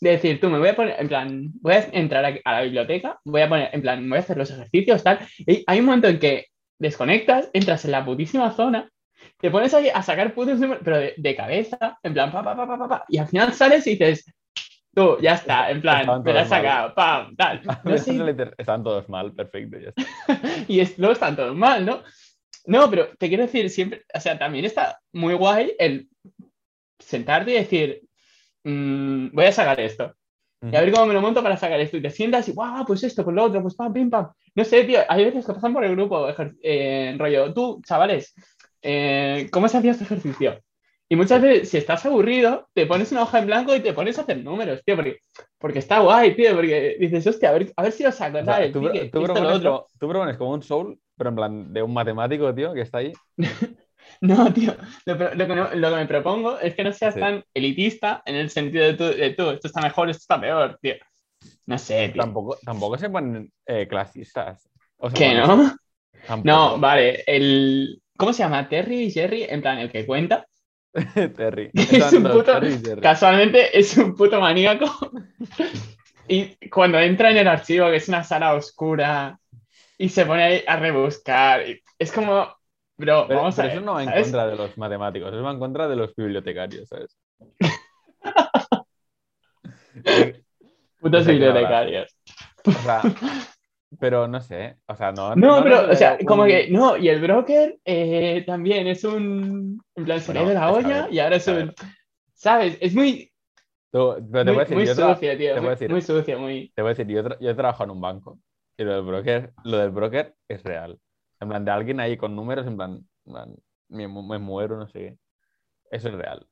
de decir, tú me voy a poner, en plan, voy a entrar a, a la biblioteca, voy a poner, en plan, voy a hacer los ejercicios, tal. Y hay un momento en que desconectas, entras en la putísima zona, te pones ahí a sacar putos números, pero de, de cabeza, en plan, pa, pa, pa, pa, pa, pa, y al final sales y dices, tú, ya está, en plan, me la sacado, pam, tal. (laughs) No Están todos mal, perfecto. ya está. (laughs) y es, luego están todos mal, ¿no? No, pero te quiero decir, siempre, o sea, también está muy guay el sentarte y decir, mm, voy a sacar esto. Y a ver cómo me lo monto para sacar esto. Y te sientas y, guau, pues esto, pues lo otro, pues pam, pim, pam. No sé, tío, hay veces que pasan por el grupo, eh, rollo, tú, chavales, eh, ¿cómo se hacía este ejercicio? Y muchas veces, si estás aburrido, te pones una hoja en blanco y te pones a hacer números, tío, porque, porque está guay, tío, porque dices, hostia, a ver, a ver si lo saco, O sea, tú, pique, propones otro. como, tú propones como un soul, pero en plan de un matemático, tío, que está ahí. (laughs) No, tío, lo, lo que, no- lo que me propongo es que no seas Sí. tan elitista en el sentido de tú, de tú, esto está mejor, esto está peor, tío. No sé, tío. Tampoco, tampoco se ponen eh, clasistas. O ¿Qué, no? Tampoco. No, vale, el... ¿Cómo se llama? Terry y Jerry, en plan, el que cuenta. (laughs) Terry. Es un puto-. Casualmente es un puto maníaco. Y cuando entra en el archivo, que es una sala oscura, y se pone ahí a rebuscar, es como, bro, Pero, vamos a ver. eso no va en ¿sabes? contra de los matemáticos, eso va en contra de los bibliotecarios, ¿sabes? (laughs) Putos (laughs) bibliotecarios. o sea, pero no sé, o sea, no. No, pero, nos o sea, veo como un- que, no, y el broker eh, también es un, en plan, Bueno, ido la olla y ahora es un. ¿sabes? Es muy, Tú- pero te muy, voy a decir, muy yo, sucio, tío, te voy a decir- muy sucio, muy... te voy a decir, yo, tra- yo he trabajado en un banco y lo del broker, lo del broker es real. En plan, de alguien ahí con números, en plan, en plan, me, me muero, no sé qué. Eso es real.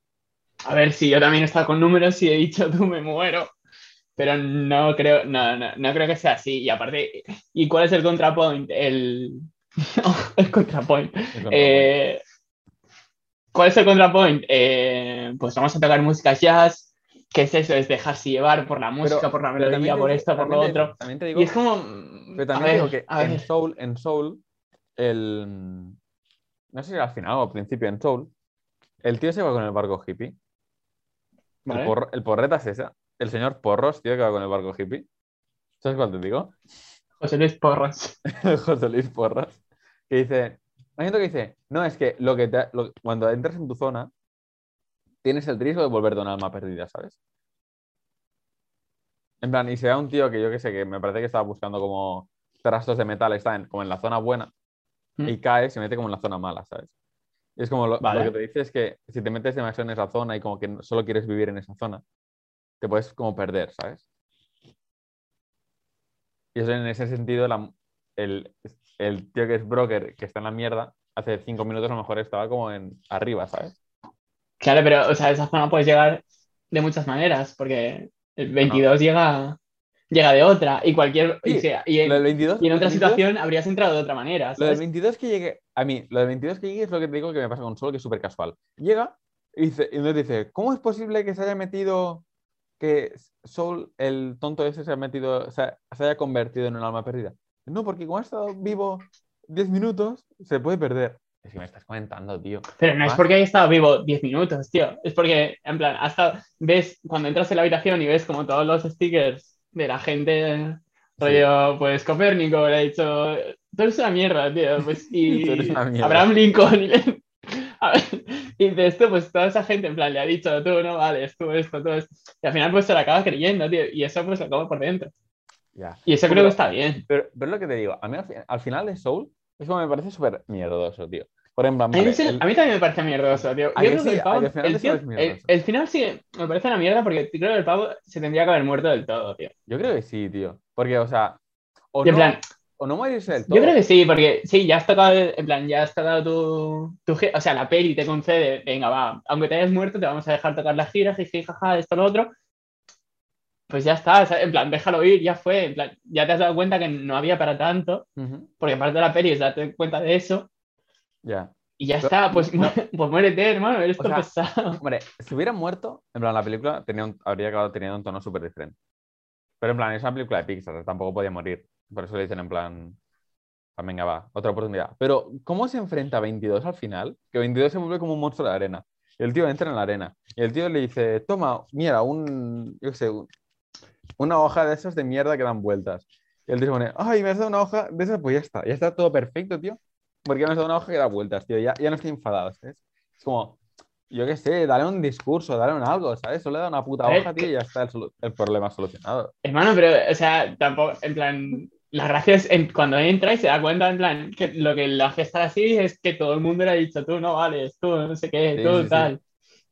A ver, si yo también he estado con números y he dicho, tú me muero. Pero no creo, no, no, no creo que sea así. Y aparte, ¿y cuál es el contrapoint? El, (laughs) el contrapoint. Eh, ¿Cuál es el contrapoint? Eh, pues vamos a tocar música jazz ¿qué es eso? Es dejarse llevar por la música, por la melodía, por esto, por lo te- otro. También te digo, Y es como. pero también ver, digo que en. Soul, en Soul, el. No sé si al final o al principio en Soul, el tío se va con el barco hippie. ¿vale? El, el porreta es ese. El señor Porros, tío, que va con el barco hippie. ¿Sabes cuál te digo? (laughs) José Luis Porras. (laughs) José Luis Porras. Que dice. Hay gente que dice, no, es que lo que te- lo- cuando entras en tu zona, tienes el riesgo de volverte un alma perdida, ¿sabes? En plan, y sea un tío que yo que sé, que me parece que estaba buscando como trastos de metal, está en, como en la zona buena, Mm. y cae, se mete como en la zona mala, ¿sabes? Y es como lo, lo que te dice es que si te metes demasiado en esa zona y como que solo quieres vivir en esa zona, te puedes como perder, ¿sabes? Y eso en ese sentido, la- el, el tío que es broker, que está en la mierda, hace cinco minutos a lo mejor estaba como en arriba, ¿sabes? Claro, pero, o sea, esa zona puedes llegar de muchas maneras, porque el 22 llega, llega de otra, y cualquier. y sea- y, en, Lo del 22, y en lo otra del 22 situación habrías entrado de otra manera. Lo del ¿sabes? 22 que llegue, a mí, lo del 22 que llegue es lo que te digo que me pasa con Sol, que es súper casual. Llega y, dice, y entonces dice, ¿cómo es posible que se haya metido, que Sol, el tonto ese, se haya metido, se, se haya convertido en un alma perdida? No, porque como ha estado vivo 10 minutos, se puede perder. Es que me estás comentando, tío. Pero no es Más. porque haya estado vivo 10 minutos, tío. Es porque, en plan, hasta ves cuando entras en la habitación y ves como todos los stickers de la gente, rollo, pues Copérnico le ha dicho, tú eres una mierda, tío. Pues, (laughs) Tú y eres una mierda. Abraham Lincoln. Y, le- (laughs) a ver, (laughs) y de esto, pues toda esa gente, en plan, le ha dicho, tú no vales, tú esto, todo esto. Y al final, pues se lo acaba creyendo, tío. Y eso, pues lo acaba por dentro. Ya. Y eso Pero- creo que está bien. Pero, pero lo que te digo, a mí al, fi- al final de Soul, es como me parece súper mierdoso, tío. Por ejemplo, A mí, vale, se- el- a mí también me parece mierdoso, tío. ¿A Yo que el ¿A pavo, que al final el, tío- el sí me parece una mierda porque creo que el pavo se tendría que haber muerto del todo, tío. yo creo que sí, tío. Porque, o sea, o Y en no, plan, o no morirse del todo. yo creo que sí, porque sí, ya has tocado, en plan, ya has tocado tu, tu o sea, la peli te concede, venga, va, aunque te hayas muerto, te vamos a dejar tocar la gira, jiji, jaja, esto, lo otro. Pues ya está, o sea, en plan, déjalo ir, ya fue, en plan, ya te has dado cuenta que no había para tanto, porque parte de la peli es darte cuenta de eso, Ya. y ya Pero- está, pues, no. (laughs) pues muérete, hermano, eres todo pesado. Hombre, si hubiera muerto, en plan, la película tenía un- habría acabado teniendo un tono súper diferente. Pero en plan, es una película de Pixar, tampoco podía morir. Por eso le dicen en plan, "Ah, venga, va, otra oportunidad. Pero, ¿cómo se enfrenta a 22 al final? Que 22 se vuelve como un monstruo de arena. Y el tío entra en la arena. Y el tío le dice, toma, mira, un, yo qué sé, un- una hoja de esas de mierda que dan vueltas. Y el tío se pone, ay, me has dado una hoja de esas, pues ya está. Ya está todo perfecto, tío. Porque me has dado una hoja que da vueltas, tío. Ya, ya no estoy enfadado, ¿sabes? Es como, yo qué sé, dale un discurso, dale un algo, ¿sabes? Solo le da una puta hoja, tío, y ya está el, el problema solucionado. Hermano, pero, o sea, tampoco, en plan, la gracia es en- cuando entra y se da cuenta, en plan, que lo que le hace estar así es que todo el mundo le ha dicho, tú no vales, tú no sé qué, Sí, tú sí, sí. tal.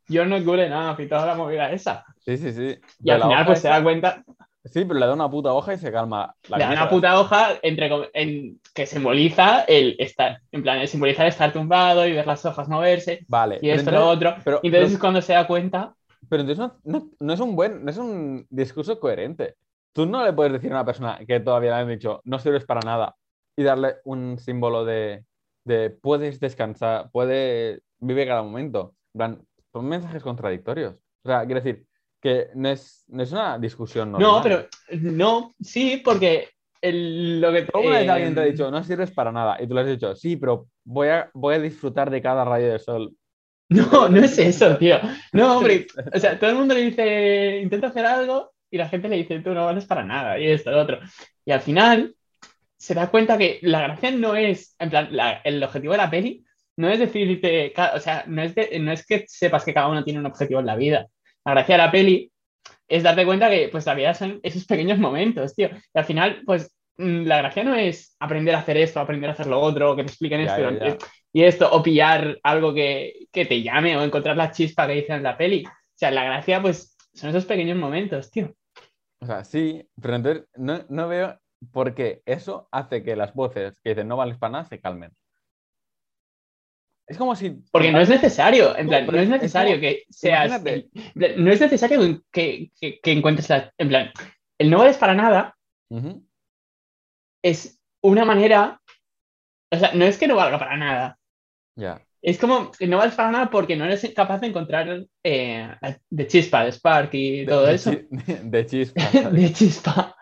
Yo no cure nada, y toda la movida esa. Sí, sí, sí. Y Pero al la final, pues se da cuenta, Sí, pero le da una puta hoja y se calma. La le da una puta hoja entre, en, que simboliza el estar, en plan, simboliza el estar tumbado y ver las hojas moverse Vale. y esto, lo entonces- otro. pero- y entonces pero- es cuando se da cuenta, Pero entonces no, no- no es un buen, no es un discurso coherente. Tú no le puedes decir a una persona que todavía le han dicho no sirves para nada y darle un símbolo de, de puedes descansar, puede vive cada momento. Plan, son mensajes contradictorios. O sea, quiero decir que no es, no es una discusión normal. no, pero no, sí, porque el- lo que... ¿Alguna vez eh, alguien te ha dicho no sirves para nada y tú le has dicho sí, pero voy a, voy a disfrutar de cada rayo de sol? (laughs) No, no es eso, tío. No, (laughs) hombre, o sea, todo el mundo le dice, intenta hacer algo y la gente le dice, tú no vales para nada y esto, lo otro. Y al final se da cuenta que la gracia no es, en plan, la- el objetivo de la peli no es decirte, o sea, no es, de- no es que sepas que cada uno tiene un objetivo en la vida. La gracia de la peli es darte cuenta que pues la vida son esos pequeños momentos, tío. Y al final, pues mm, la gracia no es aprender a hacer esto, aprender a hacer lo otro, que te expliquen Ya, esto ya, ya. y esto, o pillar algo que, que te llame o encontrar la chispa que dicen en la peli. O sea, la gracia, pues, son esos pequeños momentos, tío. O sea, sí, pero entonces no, no veo por qué eso hace que las voces que dicen no vales para nada se calmen. Es como si. Porque no es necesario, en plan, no es es necesario como- que seas. el- no es necesario que, que- que encuentres la. En plan, el no vales para nada es una manera. O sea, no es que no valga para nada. Ya. Es como que no vales para nada porque no eres capaz de encontrar eh, de chispa, de Spark y todo de, eso. chi- (laughs) De (laughs) chispa. de chispa.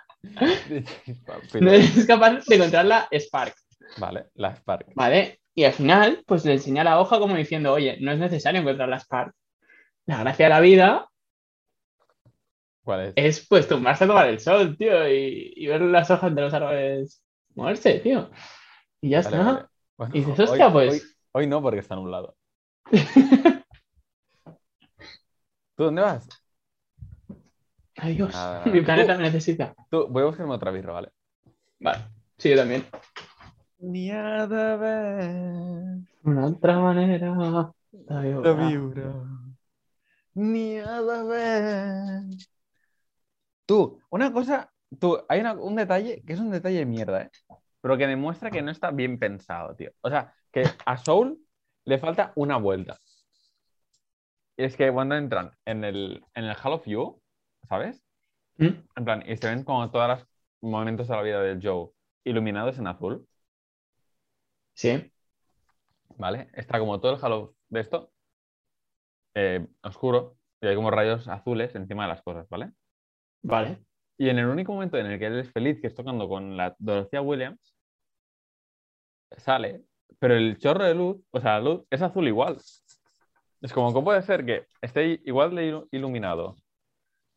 De (laughs) chispa, No eres capaz de encontrar la Spark, Vale, la Spark. ¿vale? Y al final, pues le enseña la hoja como diciendo, oye, no es necesario encontrar la Spark. La gracia de la vida ¿Cuál es? es pues tumbarse a tomar el sol, tío, y, y ver las hojas de los árboles moverse, tío. Y ya Vale, está. vale. Bueno, Y dices, hoy- hostia, pues. Hoy, hoy no, porque está nublado. (laughs) ¿Tú dónde vas? Adiós. Nada, Mi nada. planeta me necesita. Tú, voy a buscarme otra birra, ¿vale? Vale. Sí, yo también. De ver Una otra manera. La vibra. Ni ver. Tú, una cosa, tú, hay una- un detalle que es un detalle de mierda, ¿eh? Pero que demuestra que no está bien pensado, tío. O sea, que a Soul le falta una vuelta. Y es que cuando entran en el, en el Hall of You, ¿sabes? ¿Mm? En plan, y se ven como todos los momentos de la vida de Joe iluminados en azul, Sí. ¿vale? Está como todo el halo de esto eh, oscuro y hay como rayos azules encima de las cosas, ¿vale? Vale. Y en el único momento en el que él es feliz, que es tocando con la Dorothea Williams, sale, pero el chorro de luz, o sea, la luz es azul igual. Es como, ¿cómo puede ser que esté igual de iluminado?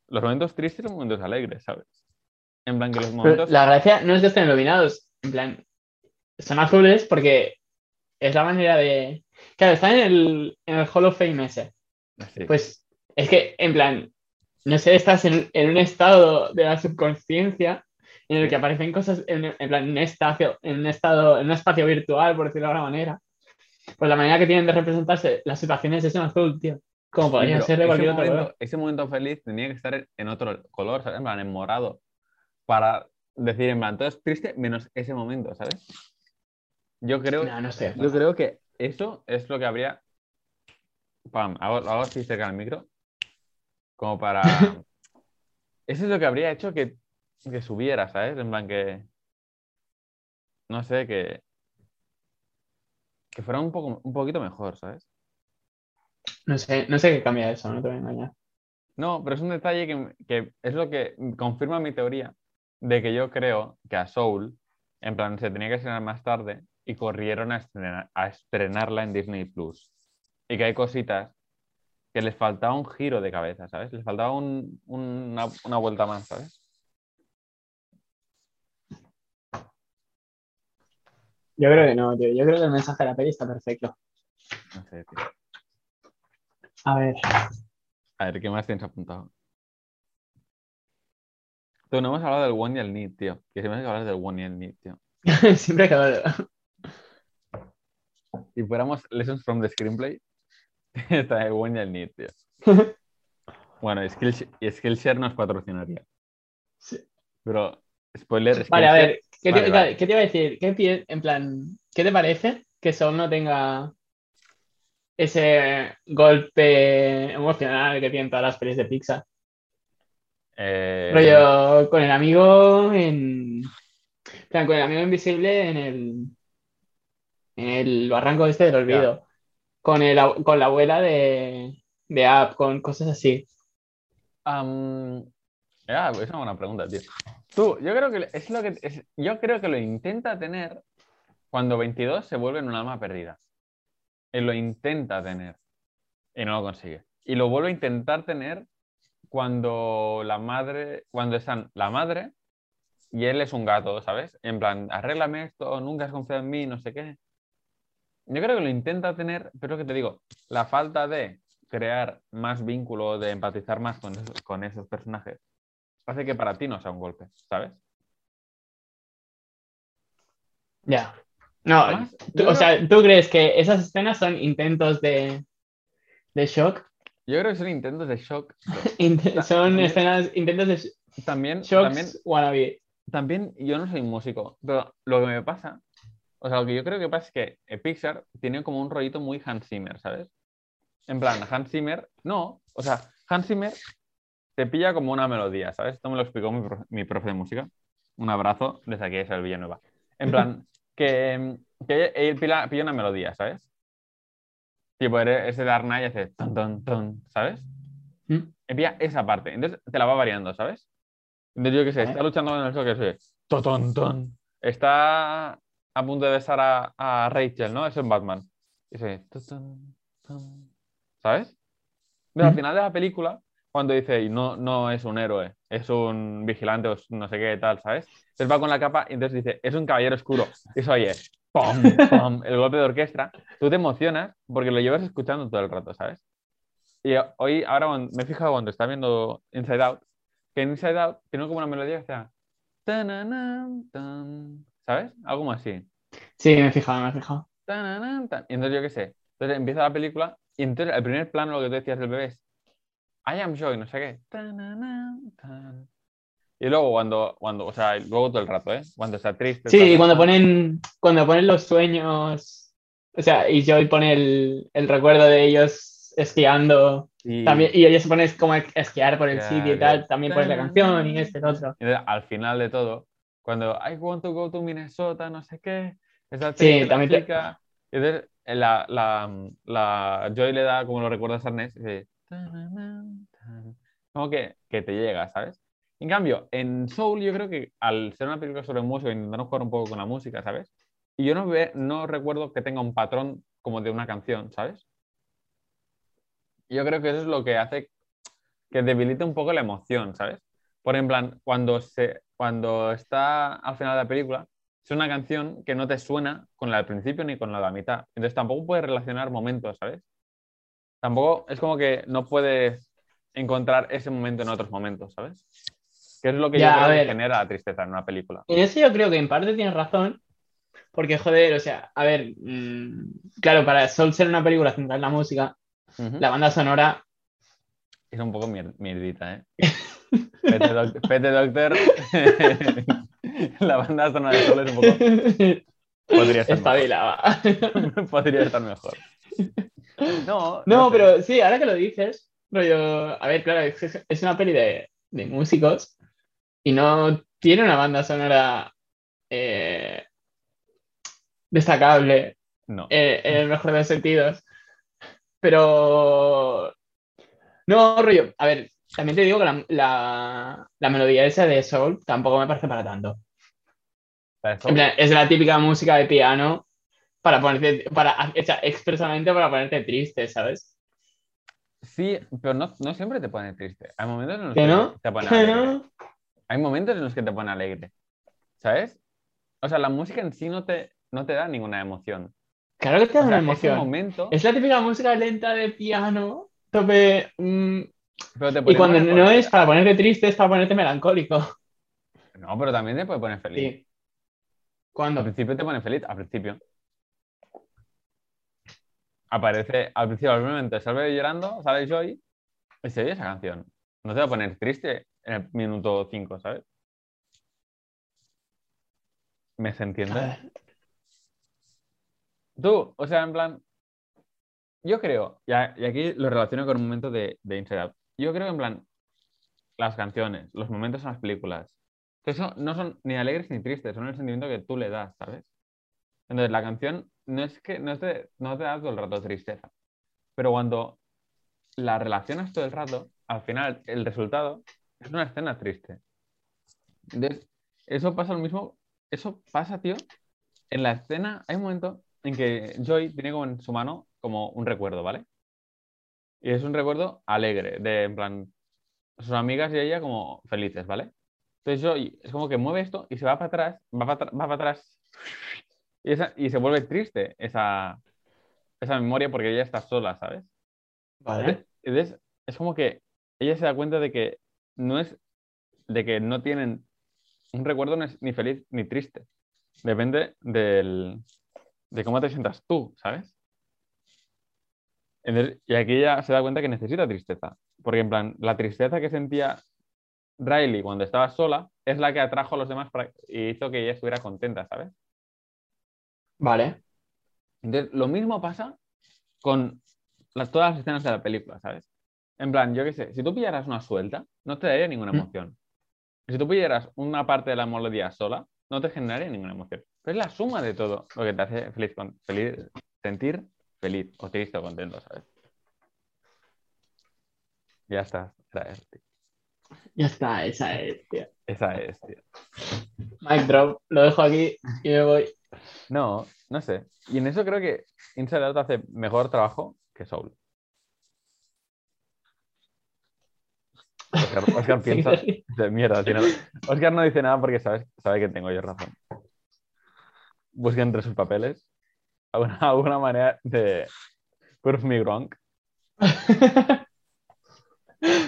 Los momentos tristes y los momentos alegres, ¿sabes? En plan que los Pero momentos... la gracia no es que estén iluminados. En plan, son azules porque es la manera de. Claro, están en el, en el Hall of Fame ese. Sí. Pues es que, en plan, no sé, estás en, en un estado de la subconsciencia en el que aparecen cosas, en, en plan, en un, espacio, en un estado, en un espacio virtual, por decirlo de alguna manera. Pues la manera que tienen de representarse las situaciones es en azul, tío. Como podría ser de ese cualquier otro color. ese momento feliz tenía que estar en otro color, ¿sabes? En plan, en morado. Para decir, en plan, todo es triste menos ese momento, ¿sabes? Yo creo, No, no sé. yo creo que eso es lo que habría. Pam, hago, hago así cerca del micro. Como para. (laughs) eso es lo que habría hecho que, que subiera, ¿sabes? En plan que. No sé, que. Que fuera un, poco, un poquito mejor, ¿sabes? No sé, no sé qué cambia eso, no te voy a engañar. No, pero es un detalle que, que es lo que confirma mi teoría de que yo creo que a Soul, en plan, se tenía que estrenar más tarde y corrieron a, estrenar- a estrenarla en Disney Plus. Y que hay cositas que les faltaba un giro de cabeza, ¿sabes? Les faltaba un- una, una vuelta más, ¿sabes? Yo creo que no, tío. Yo creo que el mensaje de la peli está perfecto. No sé, tío. A ver. A ver, ¿qué más tienes apuntado? Tú no hemos hablado del one y el need, tío. Que siempre hay que hablar del one y el need, tío. (laughs) Siempre que hablo. Si fuéramos Lessons from the Screenplay, (laughs) está el one y el need, tío. (laughs) Bueno, Skillshare, Skillshare nos patrocinaría. Sí. Pero, spoiler, Vale, a Skillshare- ver, ¿qué te, Vale, vale. ¿qué te iba a decir? ¿Qué, en plan, ¿qué te parece que Soul no tenga ese golpe emocional que tienen todas las pelis de Pixar? eh, Rollo con el amigo en. en plan, con el amigo invisible en el. En el barranco este del olvido. Con, el, con la abuela de, de App, con cosas así. Ah, es una buena pregunta, tío. Tú, yo creo que es lo que es- yo creo que lo intenta tener cuando 22 se vuelve en un alma perdida. Él lo intenta tener y no lo consigue. Y lo vuelve a intentar tener cuando la madre, cuando están la madre y él es un gato, ¿sabes? En plan, arréglame esto, nunca has confiado en mí, no sé qué. Yo creo que lo intenta tener, pero es que te digo, la falta de crear más vínculo, de empatizar más con esos, con esos personajes, hace que para ti no sea un golpe, ¿sabes? Ya. No, Además, tú- o sea, ¿tú crees que esas escenas son intentos de, de shock? Yo creo que son intentos de shock. (laughs) Son también- escenas, intentos de También, shocks también, wannabe. también yo no soy músico, pero lo que me pasa, o sea, lo que yo creo que pasa es que eh, Pixar tiene como un rollito muy Hans Zimmer, ¿sabes? En plan, Hans Zimmer, no, o sea, Hans Zimmer te pilla como una melodía, ¿sabes? Esto me lo explicó mi, profe- mi profe de música. Un abrazo desde aquí, es el Villanueva. En plan, (laughs) que, que él pilla, pilla una melodía, ¿sabes? tipo, Dark Knight y hace ton, ton, ton, ¿sabes? ¿Mm? Envía esa parte. Entonces te la va variando, ¿sabes? Entonces yo qué sé, está luchando con el Joker, se ton, ton, ton. Está a punto de besar a, a Rachel, ¿no? Eso en Batman. Y se ton, ton, ton. ¿Sabes? Pero al Ujú. final de la película, cuando dice, y no, no es un héroe, es un vigilante o no sé qué tal, ¿sabes? Entonces va con la capa y entonces dice, es un caballero oscuro. Eso oye, ¡pum! ¡pum! El golpe de orquesta. Tú te emocionas porque lo llevas escuchando todo el rato, ¿sabes? Y hoy, ahora me he fijado cuando estaba viendo Inside Out, que en Inside Out tiene como una melodía que sea. "Tananan, tan", ¿Sabes? Algo como así. Sí, me he fijado, me he fijado. Y entonces yo qué sé. Entonces empieza la película y entonces el primer plano, lo que tú decías del bebé es I am Joy, no sé qué. Y luego cuando, cuando, o sea, luego todo el rato, ¿eh? Cuando está triste. Sí, tal, cuando ponen, cuando ponen los sueños, o sea, y Joy pone el, el recuerdo de ellos esquiando, Y- también, y ella se pone como a esquiar por el Ya, sitio y tal, también pone la canción y este, el otro. Y al final de todo, cuando I want to go to Minnesota, no sé qué, esa Sí, también te- y entonces la, la, la Joy le da como lo recuerdas a Ernest, y dice. Como que, que te llega, ¿sabes? En cambio, en Soul yo creo que al ser una película sobre música, intentaron jugar un poco con la música, ¿sabes? Y yo no, ve, no recuerdo que tenga un patrón como de una canción, ¿sabes? Yo creo que eso es lo que hace que debilite un poco la emoción, ¿sabes? Por plan, cuando, se, cuando está al final de la película, es una canción que no te suena con la del principio ni con la de la mitad. Entonces tampoco puedes relacionar momentos, ¿sabes? Tampoco es como que no puedes encontrar ese momento en otros momentos, ¿sabes? Que es lo que Ya, yo creo que ver. genera la tristeza en una película. En eso yo creo que en parte tienes razón, porque joder, o sea, a ver, mm, claro, para Soul ser una película centrada en la música, Ujú. la banda sonora, Es un poco mier- mierdita, ¿eh? (laughs) Pete, Doc- Pete Doctor. (laughs) la banda sonora de Sol es un poco. (laughs) Podría estar mejor. Podría estar mejor. No, No, sé. pero sí, ahora que lo dices, rollo, a ver, claro, es, es una peli de, de músicos y no tiene una banda sonora eh, destacable No. eh, en el mejor de los sentidos. Pero no, rollo, a ver, también te digo que la, la- la melodía esa de Soul tampoco me parece para tanto. Para eso- En plan, es la típica música de piano para ponerte, para, hecha expresamente para ponerte triste, ¿sabes? Sí, pero no, no siempre te pone triste. Hay momentos en los ¿Que no? te pone (laughs) ¿Que alegre. no? Hay momentos en los que te pone alegre. ¿Sabes? O sea, la música en sí no te, no te da ninguna emoción. Claro que te da O sea, una emoción. momento, Es la típica música lenta de piano, tope. mm, pero te y cuando no es para ponerte triste, es para ponerte melancólico. No, pero también te puede poner feliz. Sí. Al principio te pone feliz, al principio. Aparece, al principio, al momento, sale llorando, sale Joy y se oye esa canción. No te va a poner triste en el minuto 5, ¿sabes? ¿Me se entiende? Tú, o sea, en plan, yo creo, y, aquí lo relaciono con un momento de, de Out. Yo creo que en plan, las canciones, los momentos en las películas, que eso no son ni alegres ni tristes, son el sentimiento que tú le das, ¿sabes? Entonces, la canción no es que no te, no te da todo el rato tristeza, pero cuando la relacionas todo el rato, al final el resultado es una escena triste. Entonces, eso pasa lo mismo, eso pasa, tío, en la escena hay un momento en que Joy tiene como en su mano como un recuerdo, ¿vale? Y es un recuerdo alegre, de en plan, sus amigas y ella como felices, ¿vale? Entonces Joy es como que mueve esto y se va para atrás, va para, atr- va para atrás y, esa- y se vuelve triste esa, esa memoria porque ella está sola, ¿sabes? Vale. Entonces, es como que ella se da cuenta de que no es, de que no tienen, un recuerdo no es ni feliz ni triste. Depende del, de cómo te sientas tú, ¿sabes? Entonces, y aquí ella se da cuenta que necesita tristeza. Porque en plan, la tristeza que sentía Riley cuando estaba sola es la que atrajo a los demás para- y hizo que ella estuviera contenta, ¿sabes? Vale. Entonces, lo mismo pasa con las, todas las escenas de la película, ¿sabes? En plan, yo qué sé, si tú pillaras una suelta, no te daría ninguna Mm. emoción. Si tú pillaras una parte de la melodía sola, no te generaría ninguna emoción. Pero es la suma de todo lo que te hace feliz, con- feliz sentir feliz o triste o contento, ¿sabes? Ya está, esa es, tío. Ya está, esa es, tío. Esa es, tío. Mic drop, lo dejo aquí y me voy. No, no sé. Y en eso creo que Inside Out hace mejor trabajo que Soul. Oscar, Oscar (laughs) piensa de mierda. tiene- Oscar no dice nada porque sabe, sabe que tengo yo razón. Busca entre sus papeles alguna, (laughs) alguna manera de prove me wrong.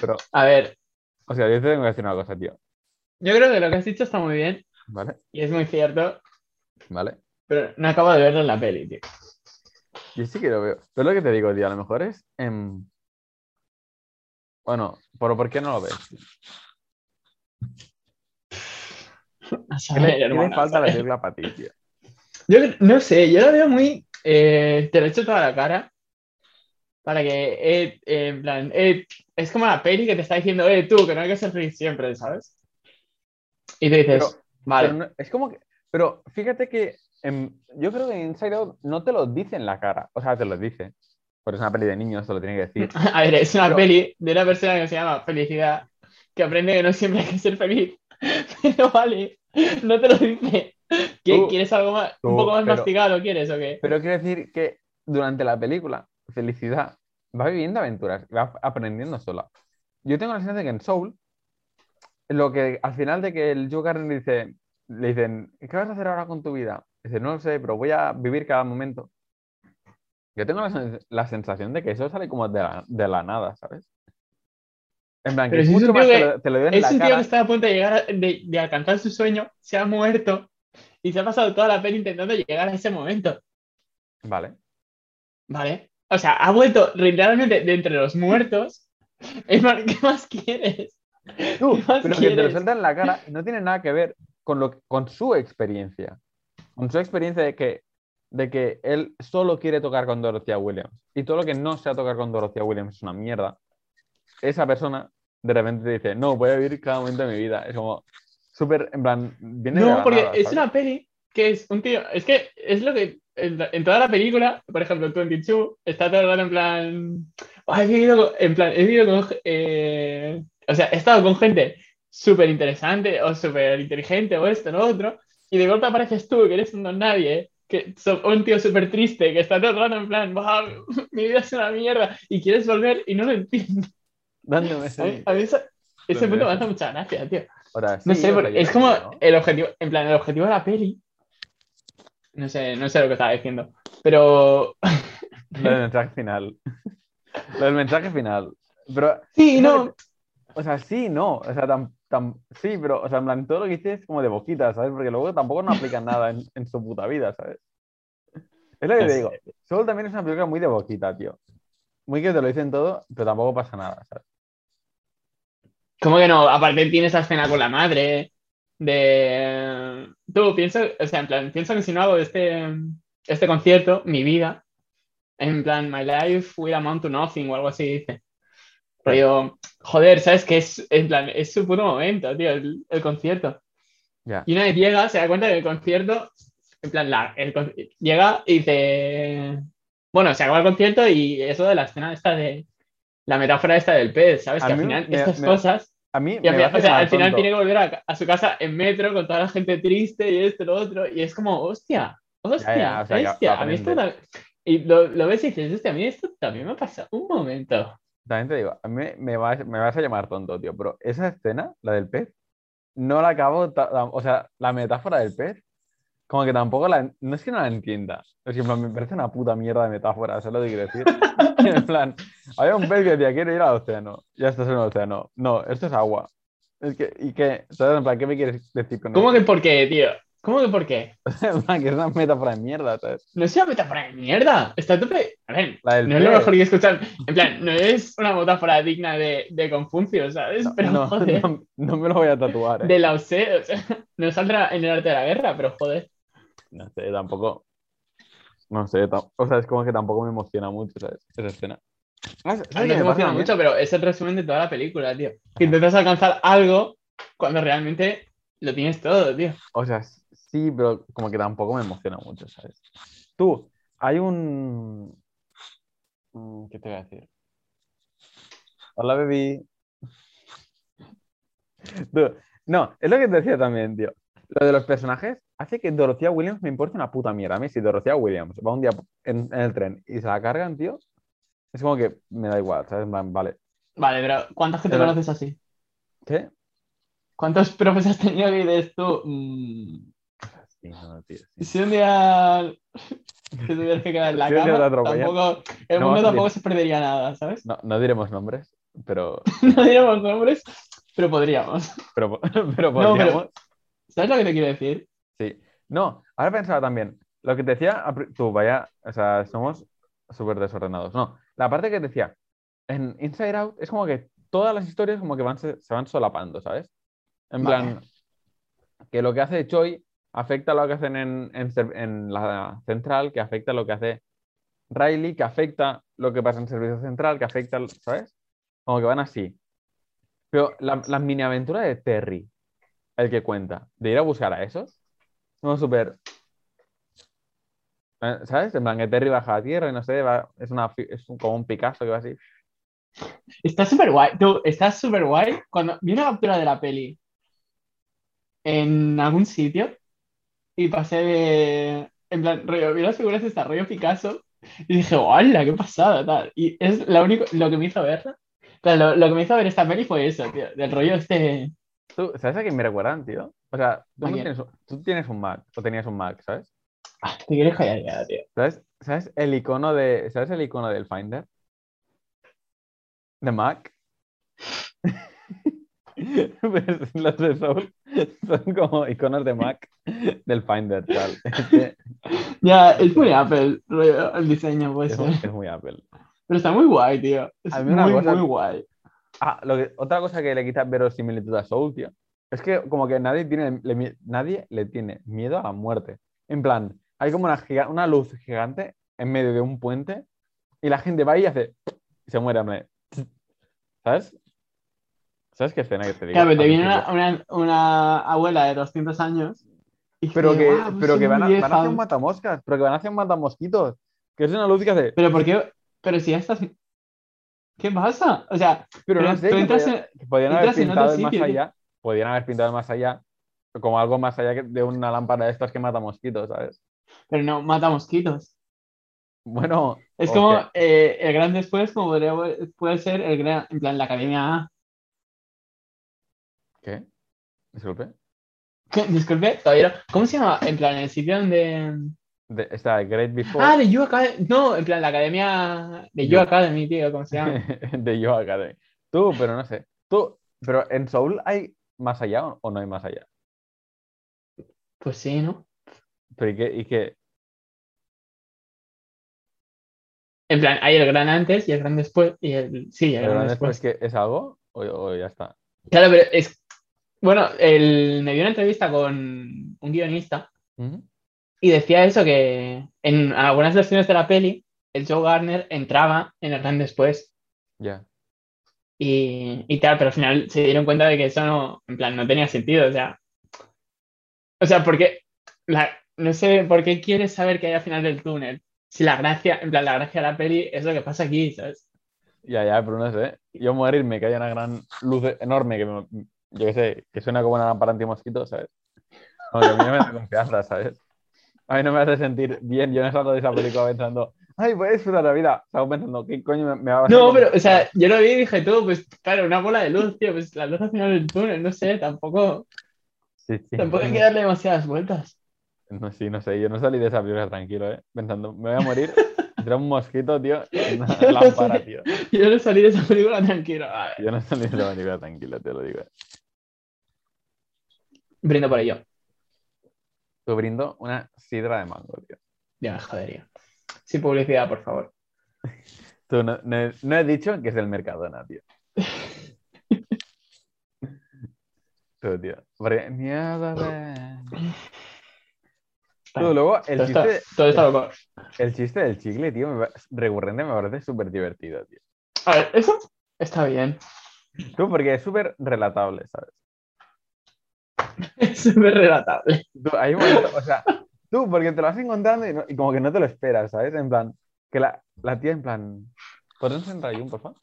Pero, (laughs) A ver, o sea, yo te tengo que decir una cosa, tío. yo creo que lo que has dicho está muy bien ¿Vale? y es muy cierto, ¿Vale? pero no acabo de verlo en la peli, tío. Yo sí que lo veo. Pero lo que te digo, tío, a lo mejor es. Bueno, pero ¿por qué no lo ves? (laughs) A ¿Qué le, qué le hermano, falta a la película para ti, tío? Yo no sé, yo lo veo muy. eh, te lo echo toda la cara. Para que. eh, eh, en plan. es como la peli que te está diciendo, eh, tú, que no hay que feliz siempre, ¿sabes? Y te dices, Pero- vale. Pero no- es como que. Pero fíjate que yo creo que Inside Out no te lo dice en la cara. O sea, te lo dice. Pero es una peli de niños, te lo tiene que decir. (laughs) A ver, es una Pero- peli de una persona que se llama Felicidad, que aprende que no siempre hay que ser feliz. (laughs) Pero vale, no te lo dice. ¿Qué- Tú- ¿Quieres algo más, tú, un poco más pero- masticado? ¿Quieres o qué? Pero quiero decir que durante la película, Felicidad va viviendo aventuras, va aprendiendo sola. Yo tengo la sensación de que en Soul, lo que al final de que el Joe dice, le dicen, ¿qué vas a hacer ahora con tu vida? Dice, no lo sé, pero voy a vivir cada momento. Yo tengo la, sen- la sensación de que eso sale como de la, de la nada, ¿sabes? En plan, que Pero es mucho más tío te que- lo, te lo en Es la un tío que está a punto de llegar a- de, de alcanzar su sueño, se ha muerto y se ha pasado toda la peli intentando llegar a ese momento. Vale. ¿Vale? O sea, ha vuelto literalmente de entre los muertos. (laughs) ¿Qué más quieres? Tú, ¿Qué más pero que te lo quieres? suelta en la cara no tiene nada que ver con, lo, con su experiencia. Con su experiencia de que, de que él solo quiere tocar con Dorothea Williams. Y todo lo que no sea tocar con Dorothea Williams es una mierda. Esa persona de repente te dice, no, voy a vivir cada momento de mi vida. Es como súper, en plan, viene de No, la porque nada, es ¿sabes? una peli que es un tío. Es que es lo que. En, en toda la película, por ejemplo, 22, está todo el rato en plan. "Ah, he vivido en plan, he vivido con. eh, o sea, he estado con gente súper interesante o súper inteligente o esto, lo otro. Y de golpe apareces tú, que eres un don nadie, que so- un tío súper triste, que está todo el rato en plan, "Buah, (laughs) mi vida es una mierda, y quieres volver y no lo entiendo. Dándome A ese- mí, a mí ese punto me hace mucha gracia, tío. Ahora, No sé, porque es como no. el objetivo, en plan, el objetivo de la peli. No sé, no sé lo que estaba diciendo. Pero. Lo del mensaje final. Lo del mensaje final. Pero Sí, no. que O sea, sí, no. O sea, tan, tan- sí, pero, o sea, en plan, todo lo que dices es como de boquita, ¿sabes? Porque luego tampoco no aplican nada en, en su puta vida, ¿sabes? Es lo que te digo. Soul también es una película muy de boquita, tío. Muy que te lo dicen todo, pero tampoco pasa nada, ¿sabes? ¿Cómo que no? Aparte tiene esa escena con la madre. De. Tú piensa, o sea, en plan, pienso que si no hago este, este concierto, mi vida, en plan, my life will amount to nothing o algo así dice. Pero yo, joder, ¿sabes qué? Es, en plan, es su puto momento, tío, el, el concierto. Ya. Y una vez llega, se da cuenta que el concierto, en plan, la, el llega y dice, bueno, se acaba el concierto y eso de la escena esta de, la metáfora esta del pez, ¿sabes? A que al final me- estas me- cosas, A mí me final, a o sea, al final tonto. tiene que volver a, a su casa en metro con toda la gente triste y esto y lo otro, y es como, hostia, hostia, ya, o sea, hostia, a mí esto y lo, lo ves y dices, hostia, a mí esto también me ha pasado un momento. También te digo, a mí me vas, me vas a llamar tonto, tío, pero esa escena, la del pez, no la acabo, o sea, la metáfora del pez, como que tampoco la, no es que no la entienda, es que me parece una puta mierda de metáfora, ¿sabes lo que quiero decir? (laughs) en plan, había un pez que decía, quiero ir al océano, ya estás en el océano, no, esto es agua, es que, ¿y qué? ¿Sabes? En plan, ¿qué me quieres decir con ¿Cómo eso? que por qué, tío? ¿Cómo que por qué? (laughs) que es una metáfora de mierda, ¿sabes? No es una metáfora de mierda. Está a tope. A ver, no es lo mejor que he escuchado. En plan, no es una metáfora digna de, de Confucio, ¿sabes? Pero no, joder, no, no me lo voy a tatuar, ¿eh? de la OSE, o sea, no saldrá en el arte de la guerra, pero joder. No sé, tampoco. No sé, o sea, es como que tampoco me emociona mucho, ¿sabes? Esa escena. ¿Sabes- A sabes mí qué me emociona mucho, pero es el resumen de toda la película, tío. Que intentas alcanzar algo cuando realmente lo tienes todo, tío. O sea, sí, pero como que tampoco me emociona mucho, ¿sabes? Tú, hay un. ¿Qué te voy a decir? Hola, baby. (laughs) Tú, no, es lo que te decía también, tío. Lo de los personajes hace que Dorothea Williams me importe una puta mierda. A mí, si Dorothea Williams va un día en, en el tren y se la cargan, tío, es como que me da igual, ¿sabes? Vale. Vale, pero ¿cuánta gente Pero- conoces así? ¿Qué? ¿Cuántos (laughs) profes has tenido que dices tú? "Mm, Sí, no, tío, sí. si un día (laughs) te tuvieras que quedar en la Si cama, tampoco, el no mundo tampoco se perdería nada, ¿sabes? No, no diremos nombres, pero, (laughs) No diríamos nombres, pero podríamos. pero, (laughs) pero podríamos. ¿Sabes lo que te quiero decir? Sí. No, ahora pensaba también, lo que te decía, tú, vaya, o sea, somos súper desordenados. No, la parte que te decía, en Inside Out es como que todas las historias como que van, se, se van solapando, ¿sabes? En Vale. plan, que lo que hace Choi afecta lo que hacen en, en la central, que afecta lo que hace Riley, que afecta lo que pasa en servicio central, que afecta, ¿sabes? Como que van así. Pero la, mini aventura de Terry, el que cuenta, de ir a buscar a esos, como súper. eh, ¿Sabes? En plan, que Terry baja a tierra y no sé, es, una, es como un Picasso que va así. Está súper guay. Tú, está súper guay. Cuando vi una captura de la peli en algún sitio y pasé de. En plan, rollo, vi las figuras de esta rollo Picasso y dije, ¡hola! ¡Qué pasada! Tal. Y es lo único, lo que me hizo verla. Lo, lo que me hizo ver esta peli fue eso, tío. Del rollo este. ¿Tú, ¿Sabes a quién me recuerdan, tío? O sea, tú tienes un Mac, o tenías un Mac, ¿sabes? Ah, te quieres callar ya, tío. ¿Sabes? ¿Sabes el icono de. ¿Sabes el icono del Finder? De Mac. (laughs) Pues los de Soul (laughs) son como iconos de Mac del Finder, tal. (laughs) Ya, es muy Apple, el diseño, puede es, muy- es muy Apple. Pero está muy guay, tío. Es A mí una muy, cosa- muy guay. Ah, lo que- otra cosa que le quita verosimilitud a Soul, tío, es que como que nadie, tiene, le, nadie le tiene miedo a la muerte. En plan, hay como una, giga- una luz gigante en medio de un puente y la gente va y hace... y se muere, hombre. ¿Sabes? ¿Sabes qué escena que te digo? Claro, pero te viene una, una, una abuela de 200 años. Y Pero que, "Guau, pues pero que van, a, van vieja". un matamoscas, pero que van hacia un matamosquitos. Que es una luz que hace... Pero ¿por qué? Pero si ya estás. ¿Qué pasa? O sea, Pero no sé, que entras podían, en- que podían haber entras en otro pintado el más sitio, allá. Podían haber pintado el más allá como algo más allá de una lámpara de estas que mata mosquitos, ¿sabes? pero no mata mosquitos. Bueno, Es como eh, el gran después, como podría, puede ser el gran, en plan, la academia A. ¿Qué? Disculpe. Disculpe, todavía no. ¿Cómo se llama? En plan, el sitio donde. De, está Great Before Ah, de You Academy. No, en plan, la academia de You You. Academy, tío, ¿cómo se llama? (laughs) de Yo Academy. Tú, pero no sé. Tú, pero en Soul hay más allá o, no hay más allá. Pues sí, ¿no? Pero ¿y qué? ¿Y qué? En plan, hay el gran antes y el gran después. Y el. Sí, el ¿Pero gran después después. que es algo o, o ya está? Claro, pero es. Bueno, el, me dio una entrevista con un guionista y decía eso que en algunas versiones de la peli, el Joe Garner entraba en el gran después. Ya. Y, y tal, pero al final se dieron cuenta de que eso no, en plan, no tenía sentido. O sea, o sea, porque la, no sé por qué quieres saber qué hay al final del túnel. Si la gracia, en plan, la gracia de la peli es lo que pasa aquí, ¿sabes? Ya, ya, pero no sé. Yo morirme, que haya una gran luz enorme que me- yo qué sé, que suena como una lámpara antimosquito, ¿sabes? (laughs) Que a mí no me da confianza, ¿sabes? A mí no me hace sentir bien. Yo no salgo de esa película pensando, ay, voy a disfrutar la vida. Salgo pensando, ¿qué coño me, va a pasar? No, pero, o sea, yo lo vi y dije, tú, pues, claro, una bola de luz, tío, pues la luz al final del túnel, no sé, tampoco, Sí, sí. tampoco hay que darle demasiadas vueltas. No, sí, no sé. Yo no salí de esa película tranquilo, ¿eh? Pensando, me voy a morir. (laughs) Será un mosquito, tío. Una (laughs) Yo no lámpara, sé. tío. Yo no salí de esa película tranquilo. Yo no salí de esa película tranquilo, te lo digo. brindo por ello. Tú brindo una sidra de mango, tío. Ya me jodería. Sin publicidad, por favor. Tú no, no he- no he dicho que es del Mercadona, tío. (laughs) Tú, tío. Porque- mierda, Tú, luego, el todo, está, chiste, todo está loco. el chiste del chicle, tío, me recurrente me parece súper divertido, tío. A ver, eso está bien. Tú, porque es súper relatable, ¿sabes? Es súper relatable. Tú, hay un momento, o sea, tú, porque te lo vas encontrando y, no- y como que no te lo esperas, ¿sabes? En plan, que la, la tía, en plan, ¿Podrías entrar ahí un, por favor?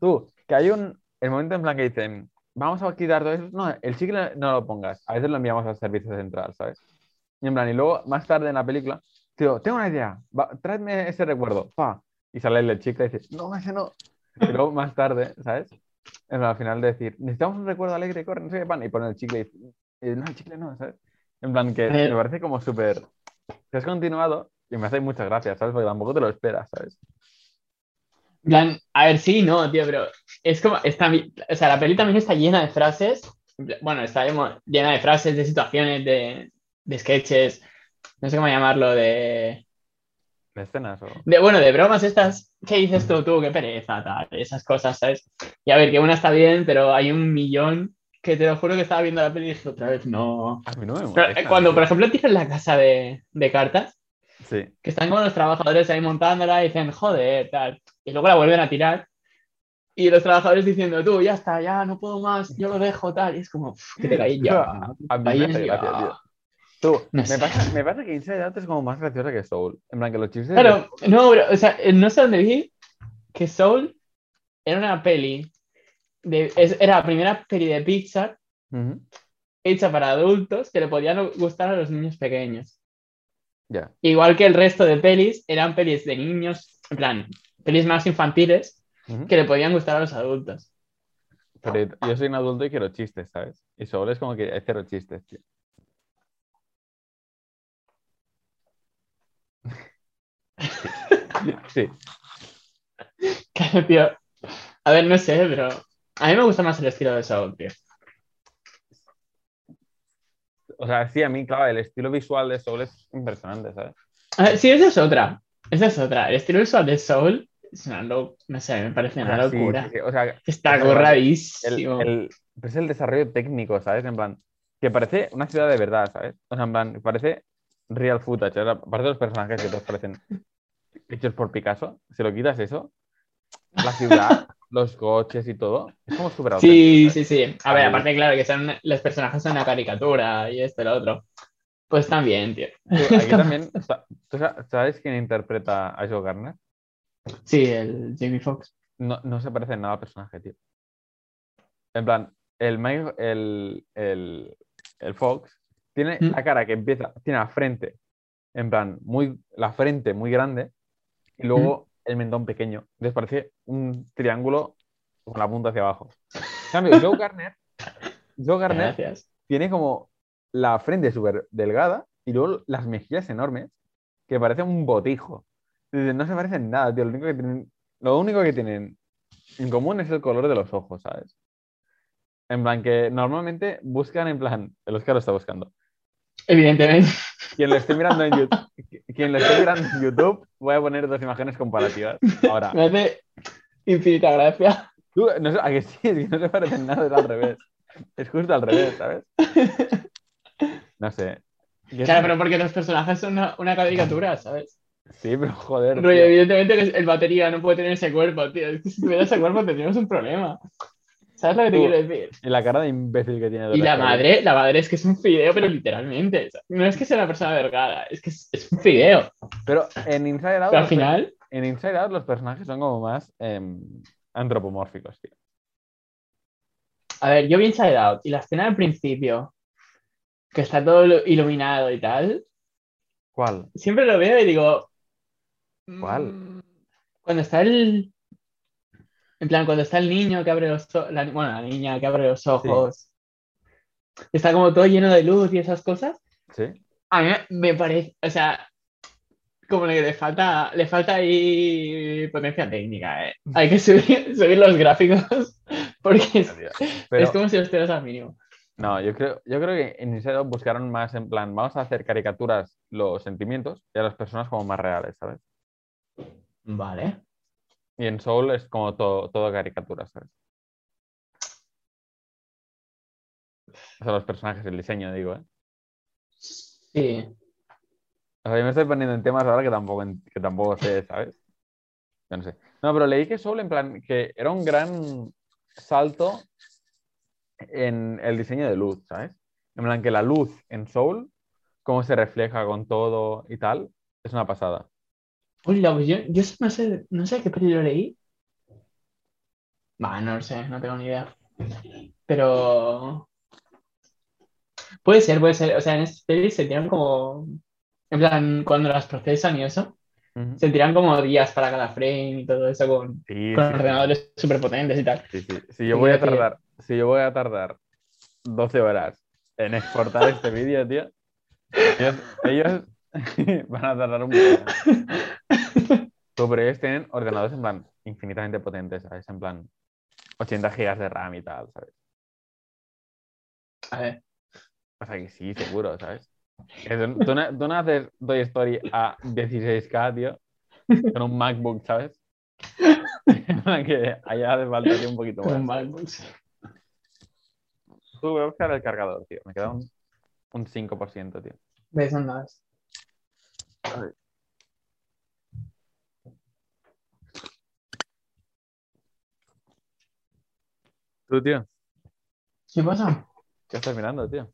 Tú, que hay un. El momento en plan que dicen, vamos a quitar todo eso. No, el chicle no lo pongas. A veces lo enviamos al servicio central, ¿sabes? Y en plan, y luego más tarde en la película, tío, tengo una idea. Va, tráeme ese recuerdo. Pa. Y sale el chicle y dice, no, ese no. Y luego más tarde, ¿sabes? En plan, al final de decir, necesitamos un recuerdo alegre, corre, no sé qué pan. Y pone el chicle y dice, "Eh, no, el chicle no, ¿sabes? En plan, que Eh. me parece como súper. Que has continuado y me hace muchas gracias, ¿sabes? Porque tampoco te lo esperas, ¿sabes? Plan, a ver, sí, no, tío, pero es como, está, o sea, la peli también está llena de frases, bueno, está llena de frases, de situaciones, de, de sketches, no sé cómo llamarlo, de, ¿De escenas o.? de, bueno, de bromas estas, ¿qué dices tú, tú, qué pereza, tal, esas cosas, ¿sabes? Y a ver, que una está bien, pero hay un millón que te lo juro que estaba viendo la peli y dije otra vez, no. A mí no me Pero, molesta. eh, cuando, por ejemplo, tiran la casa de, de cartas, Sí. que están como los trabajadores ahí montándola y dicen, joder, tal. Y luego la vuelven a tirar. Y los trabajadores diciendo, tú, ya está, ya no puedo más, yo lo dejo, tal. Y es como, "Uf, que te calles ya. (laughs) A mí me hace ya". gracia, tío. Tú, No me, sé. pasa, me pasa que Inside Out es como más graciosa que Soul. En plan, que los chistes. Claro, no, pero, o sea, no sé dónde vi que Soul era una peli, de, es- era la primera peli de Pixar hecha para adultos que le podían gustar a los niños pequeños. Ya. Igual que el resto de pelis eran pelis de niños, en plan, pelis más infantiles que le podían gustar a los adultos. Pero yo soy un adulto y quiero chistes, ¿sabes? Y Soul es como que hay cero chistes, tío. Sí. (laughs) Claro, tío. A ver, no sé, pero a mí me gusta más el estilo de Soul, tío. O sea, sí, a mí, claro, el estilo visual de Soul es impresionante, ¿sabes? Ver, sí, esa es otra. Esa es otra. El estilo visual de Soul es una no sé, me parece una sí, locura. sí, sí. O sea, Está o sea, el, es el desarrollo técnico, ¿sabes? En plan, que parece una ciudad de verdad, ¿sabes? O sea, en plan, parece real footage. sea, Aparte de los personajes que todos parecen hechos por Picasso, si lo quitas eso, la ciudad, (laughs) los coches y todo, es como súper Sí, sí, sí. A ver, aparte, claro, que son, los personajes son una caricatura y esto y lo otro. Pues también, tío. ¿sabes? Aquí (laughs) también, sa- ¿tú sa- sabes quién interpreta a Joe Garner? Sí, el Jamie Foxx. No, no se parece en nada al personaje, tío. En plan, el, Mike- el, el, el Fox tiene Mm. la cara que empieza, tiene la frente, en plan, muy, la frente muy grande y luego el mentón pequeño. Entonces parece un triángulo con la punta hacia abajo. En cambio, Joe Garner, Joe (laughs) Garner Gracias. tiene como la frente súper delgada y luego las mejillas enormes que parecen un botijo. No se parecen nada, tío. Lo único que tienen, lo único que tienen en común es el color de los ojos, ¿sabes? En plan que normalmente buscan en plan, el Oscar lo está buscando. Evidentemente. Quien lo esté mirando en YouTube, quien lo esté mirando en YouTube, voy a poner dos imágenes comparativas. Ahora, Me hace infinita gracia. tú, no sé, a que sí, es que no se parecen nada, es al revés. Es justo al revés, ¿sabes? No sé. ¿Qué Claro, pero porque los personajes son una, una caricatura, ¿sabes? Sí, pero joder. Rollo, tío. evidentemente que el batería no puede tener ese cuerpo, tío. Es (laughs) que si tuviera ese cuerpo tendríamos un problema. ¿Sabes lo que te Tú- quiero decir? Y la cara de imbécil que tiene. Y la madre, la madre es que es un fideo, pero literalmente. o sea, no es que sea una persona delgada, es que es, es un fideo. Pero en Inside Out, Pero al final, en Inside Out los personajes son como más em, antropomórficos, tío. a ver, yo vi Inside Out y la escena al principio, que está todo ilu- iluminado y tal, ¿Cuál? siempre lo veo y digo. ¿Cuál? mm, Cuando está el. En plan, cuando está el niño que abre los ojos. Bueno, la niña que abre los ojos. Está como todo lleno de luz y esas cosas. ¿Sí? A mí me parece. O sea. Como que le falta, le falta ahí potencia técnica, ¿eh? (laughs) Hay que subir, subir los gráficos (laughs) porque es, Pero, es como si los tuvieras al mínimo. no, yo creo, yo creo que en Out buscaron más en plan, vamos a hacer caricaturas los sentimientos y a las personas como más reales, ¿sabes? Vale. Y en Soul es como todo, todo caricatura, ¿sabes? O sea, los personajes, el diseño, digo, ¿eh? Sí. O sea, yo me estoy poniendo en temas ahora que tampoco, que tampoco sé, ¿sabes? Yo no sé. No, pero leí que Soul, en plan, que era un gran salto en el diseño de luz, ¿sabes? En plan, que la luz en Soul, cómo se refleja con todo y tal, es una pasada. Hola, pues yo, yo no sé, no sé qué peli lo leí. Va, no lo sé, no tengo ni idea. Pero. Puede ser, puede ser. O sea, en estas pelis se tiran como. En plan, cuando las procesan y eso, se tiran como días para cada frame y todo eso con, Sí, con sí, sí. ordenadores súper potentes y tal. Sí, sí. Si yo Sí, voy a tardar, si yo voy a tardar 12 horas en exportar este vídeo, tío, ellos, ellos (laughs) van a tardar un. Tú, pero ellos tienen ordenadores en plan infinitamente potentes, ¿sabes? En plan 80 gigas de RAM y tal, ¿sabes? A ver. O sea que sí, seguro, ¿sabes? Tú, no, tú no haces Toy Story a 16K, tío, con un MacBook, ¿sabes? (laughs) Que allá hace falta un poquito más. un MacBook. Tú voy a buscar el cargador, tío. Me queda un, un 5%, tío. ¿Ves dónde Tú, tío, ¿Qué pasa? ¿qué estás mirando, tío?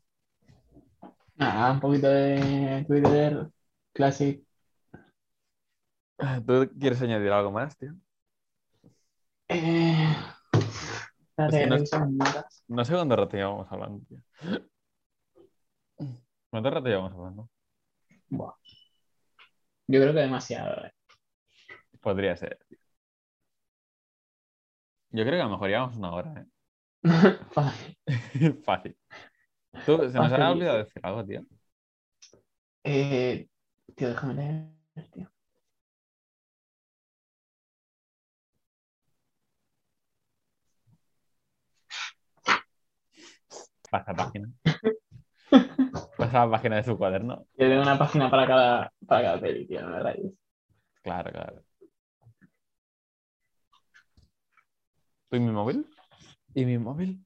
Nada, un poquito de Twitter Classic. ¿Tú quieres añadir algo más, tío? Eh... Espérate, Es que no-. No sé cuánto rato llevamos hablando, tío. ¿Cuánto rato llevamos hablando? Buah. Yo creo que demasiado. eh. Podría ser, tío. Yo creo que a lo mejor llevamos una hora, (laughs) Fácil. ¿eh? (laughs) Fácil. Tú, se nos ha Fácil. olvidado decir algo, tío. Eh, tío, déjame leer, tío. Pasa página. Pasa la página de su cuaderno. Yo tengo una página para cada, para cada peli, tío, no me rayes. Claro, claro. ¿Tú y mi móvil? ¿Y mi móvil?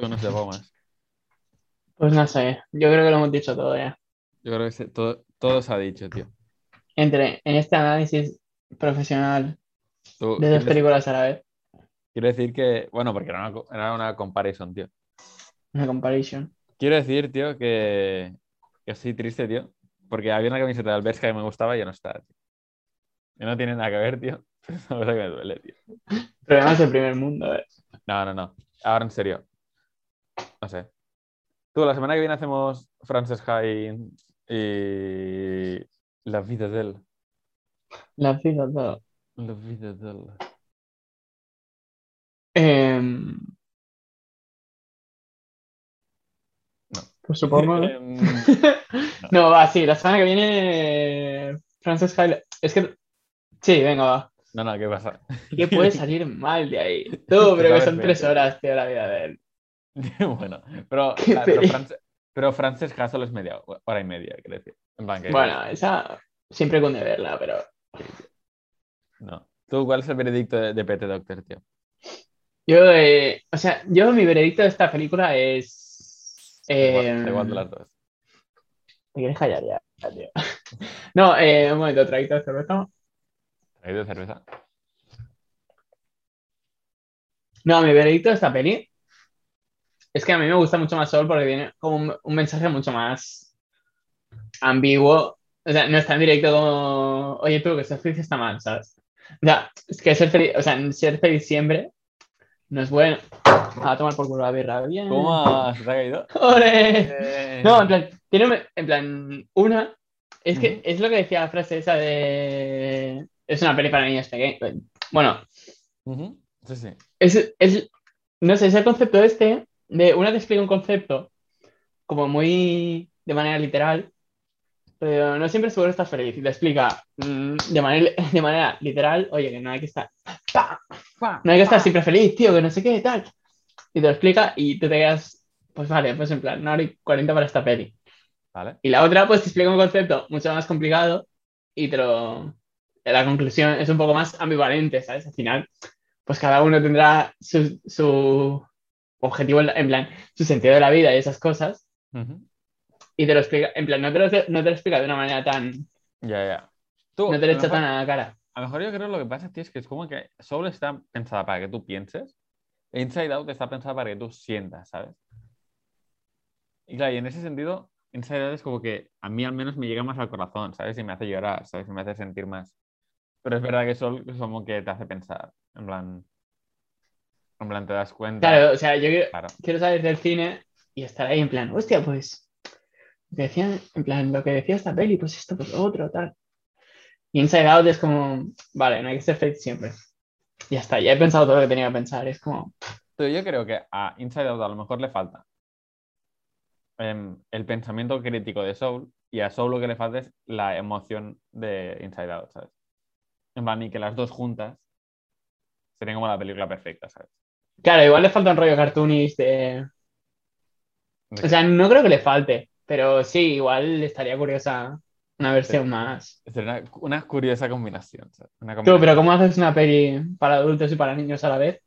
No más. Pues no sé, yo creo que lo hemos dicho todo ya. Yo creo que se- todo, todo se ha dicho, tío. Entre en este análisis profesional Tú, de dos películas a la vez, quiero decir que, bueno, porque era una, era una comparison, tío. una comparison. Quiero decir, tío, que, que estoy triste, tío, porque había una camiseta de Alberska que me gustaba y ya no está, tío. Y no tiene nada que ver, tío. Es (laughs) una cosa que me duele, tío. Problemas del primer mundo, eh. No, no, no. Ahora en serio. No sé. Tú, la semana que viene hacemos Frances High y La vida de él. La vida todo. La vida de él. Em, No. Pues supongo. ¿no? Em, (laughs) No, va, sí, la semana que viene. Frances Hyde. Es que. Sí, venga, va. no, no, ¿qué pasa? ¿Qué puede (laughs) salir mal de ahí? Tú, pero que son tres horas, tío, la vida de él. (laughs) bueno, pero, (laughs) la- pero. France- pero Francesca solo es media hora y media, quiero decir. En plan que- Bueno, esa siempre cunde verla, pero. No. ¿Tú cuál es el veredicto de, de PT Doctor, tío? Yo, eh, o sea, yo mi veredicto de esta película es. Eh, de las dos. ¿Te quieres callar ya, tío? (laughs) No, eh, un momento, traguito de cerveza. ¿Hay de cerveza? No, mi veredicto de esta peli es que a mí me gusta mucho más Sol porque tiene como un, un mensaje mucho más ambiguo. O sea, no es tan directo como, oye, tú que ser feliz está mal, ¿sabes? O sea, es que ser feliz, o sea, ser feliz siempre no es bueno. A tomar por culo la birra, bien. ¿Cómo se te ha caído? (laughs) ¡Ole! No, en plan, tiene un- en plan, una, es que es lo que decía la frase esa de, es una peli para niños pequeños. Bueno, Ujú. Sí, sí. es, es, no sé, es el concepto este de una te explica un concepto como muy de manera literal, pero no siempre seguro estás feliz y te explica mm, de manera, (laughs) de manera literal, oye, que no hay que estar, pa, pa, no hay que estar siempre feliz, tío, que no sé qué, tal. Y te lo explica y tú te quedas, pues vale, pues en plan, una hora y 40 para esta peli. Vale. Y la otra, pues te explica un concepto mucho más complicado y te lo... La conclusión es un poco más ambivalente, ¿sabes? Al final, pues cada uno tendrá su, su, objetivo, en plan, su sentido de la vida y esas cosas. Ujú. Y te lo explica, en plan, no te lo, no te lo explica de una manera tan, Ya, ya. Tú, no te lo echa tan a la cara. A lo mejor yo creo que lo que pasa, tío, es que es como que Soul está pensada para que tú pienses e Inside Out está pensada para que tú sientas, ¿sabes? Y claro, y en ese sentido, Inside Out es como que a mí al menos me llega más al corazón, ¿sabes? Y me hace llorar, ¿sabes? Y me hace sentir más. Pero es verdad que Soul es como que te hace pensar, en plan... En plan, te das cuenta. Claro, o sea, yo quiero, Claro. quiero salir del cine y estar ahí en plan, hostia, pues, decían, en plan, lo que decía esta peli, pues esto, pues lo otro, tal. Y Inside Out es como, vale, no hay que ser feliz siempre. Ya está, ya he pensado todo lo que tenía que pensar. Es como, Pero yo creo que a Inside Out a lo mejor le falta em, el pensamiento crítico de Soul y a Soul lo que le falta es la emoción de Inside Out, ¿sabes? En plan, y que las dos juntas serían como la película perfecta, ¿sabes? Claro, igual le falta un rollo cartoonist de... De O sea, no creo que le falte, pero sí, igual estaría curiosa una versión más. sería una, una curiosa combinación, Tú, pero ¿cómo haces una peli para adultos y para niños a la vez?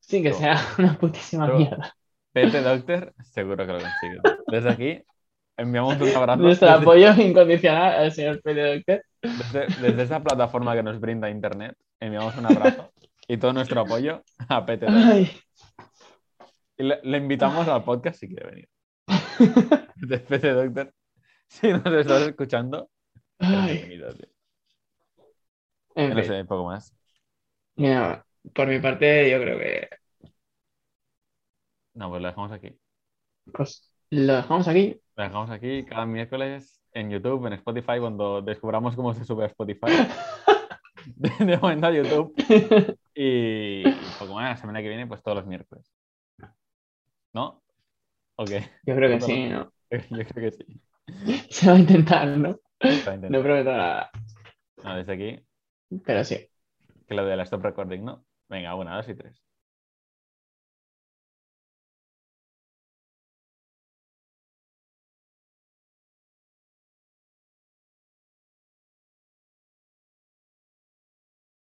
Sin que No. sea (laughs) una putísima mierda. Pete Doctor seguro que lo consigue. Desde aquí enviamos un abrazo Nuestro desde, apoyo incondicional al señor Pete Doctor. desde, desde esa plataforma que nos brinda Internet. Enviamos un abrazo y todo nuestro apoyo a Pete Doctor. Ay. Y le, le invitamos al podcast si quiere venir. (laughs) De Pete Doctor. Si nos estás escuchando, tío. En No fin, sé, poco más. mira, por mi parte, yo creo que No, pues lo dejamos aquí. pues lo dejamos aquí. Lo dejamos aquí cada miércoles en YouTube, en Spotify, cuando descubramos cómo se sube a Spotify. (laughs) (laughs) De, momento a YouTube. (laughs) Y, poco más, la semana que viene, pues todos los miércoles. ¿No? ¿O qué? (laughs) Yo creo que sí, ¿no? Yo creo que sí. Se va a intentar, ¿no? Está intentando. No prometo nada, No, desde aquí, pero sí. que lo de la stop recording, ¿no? Venga, una, dos y tres.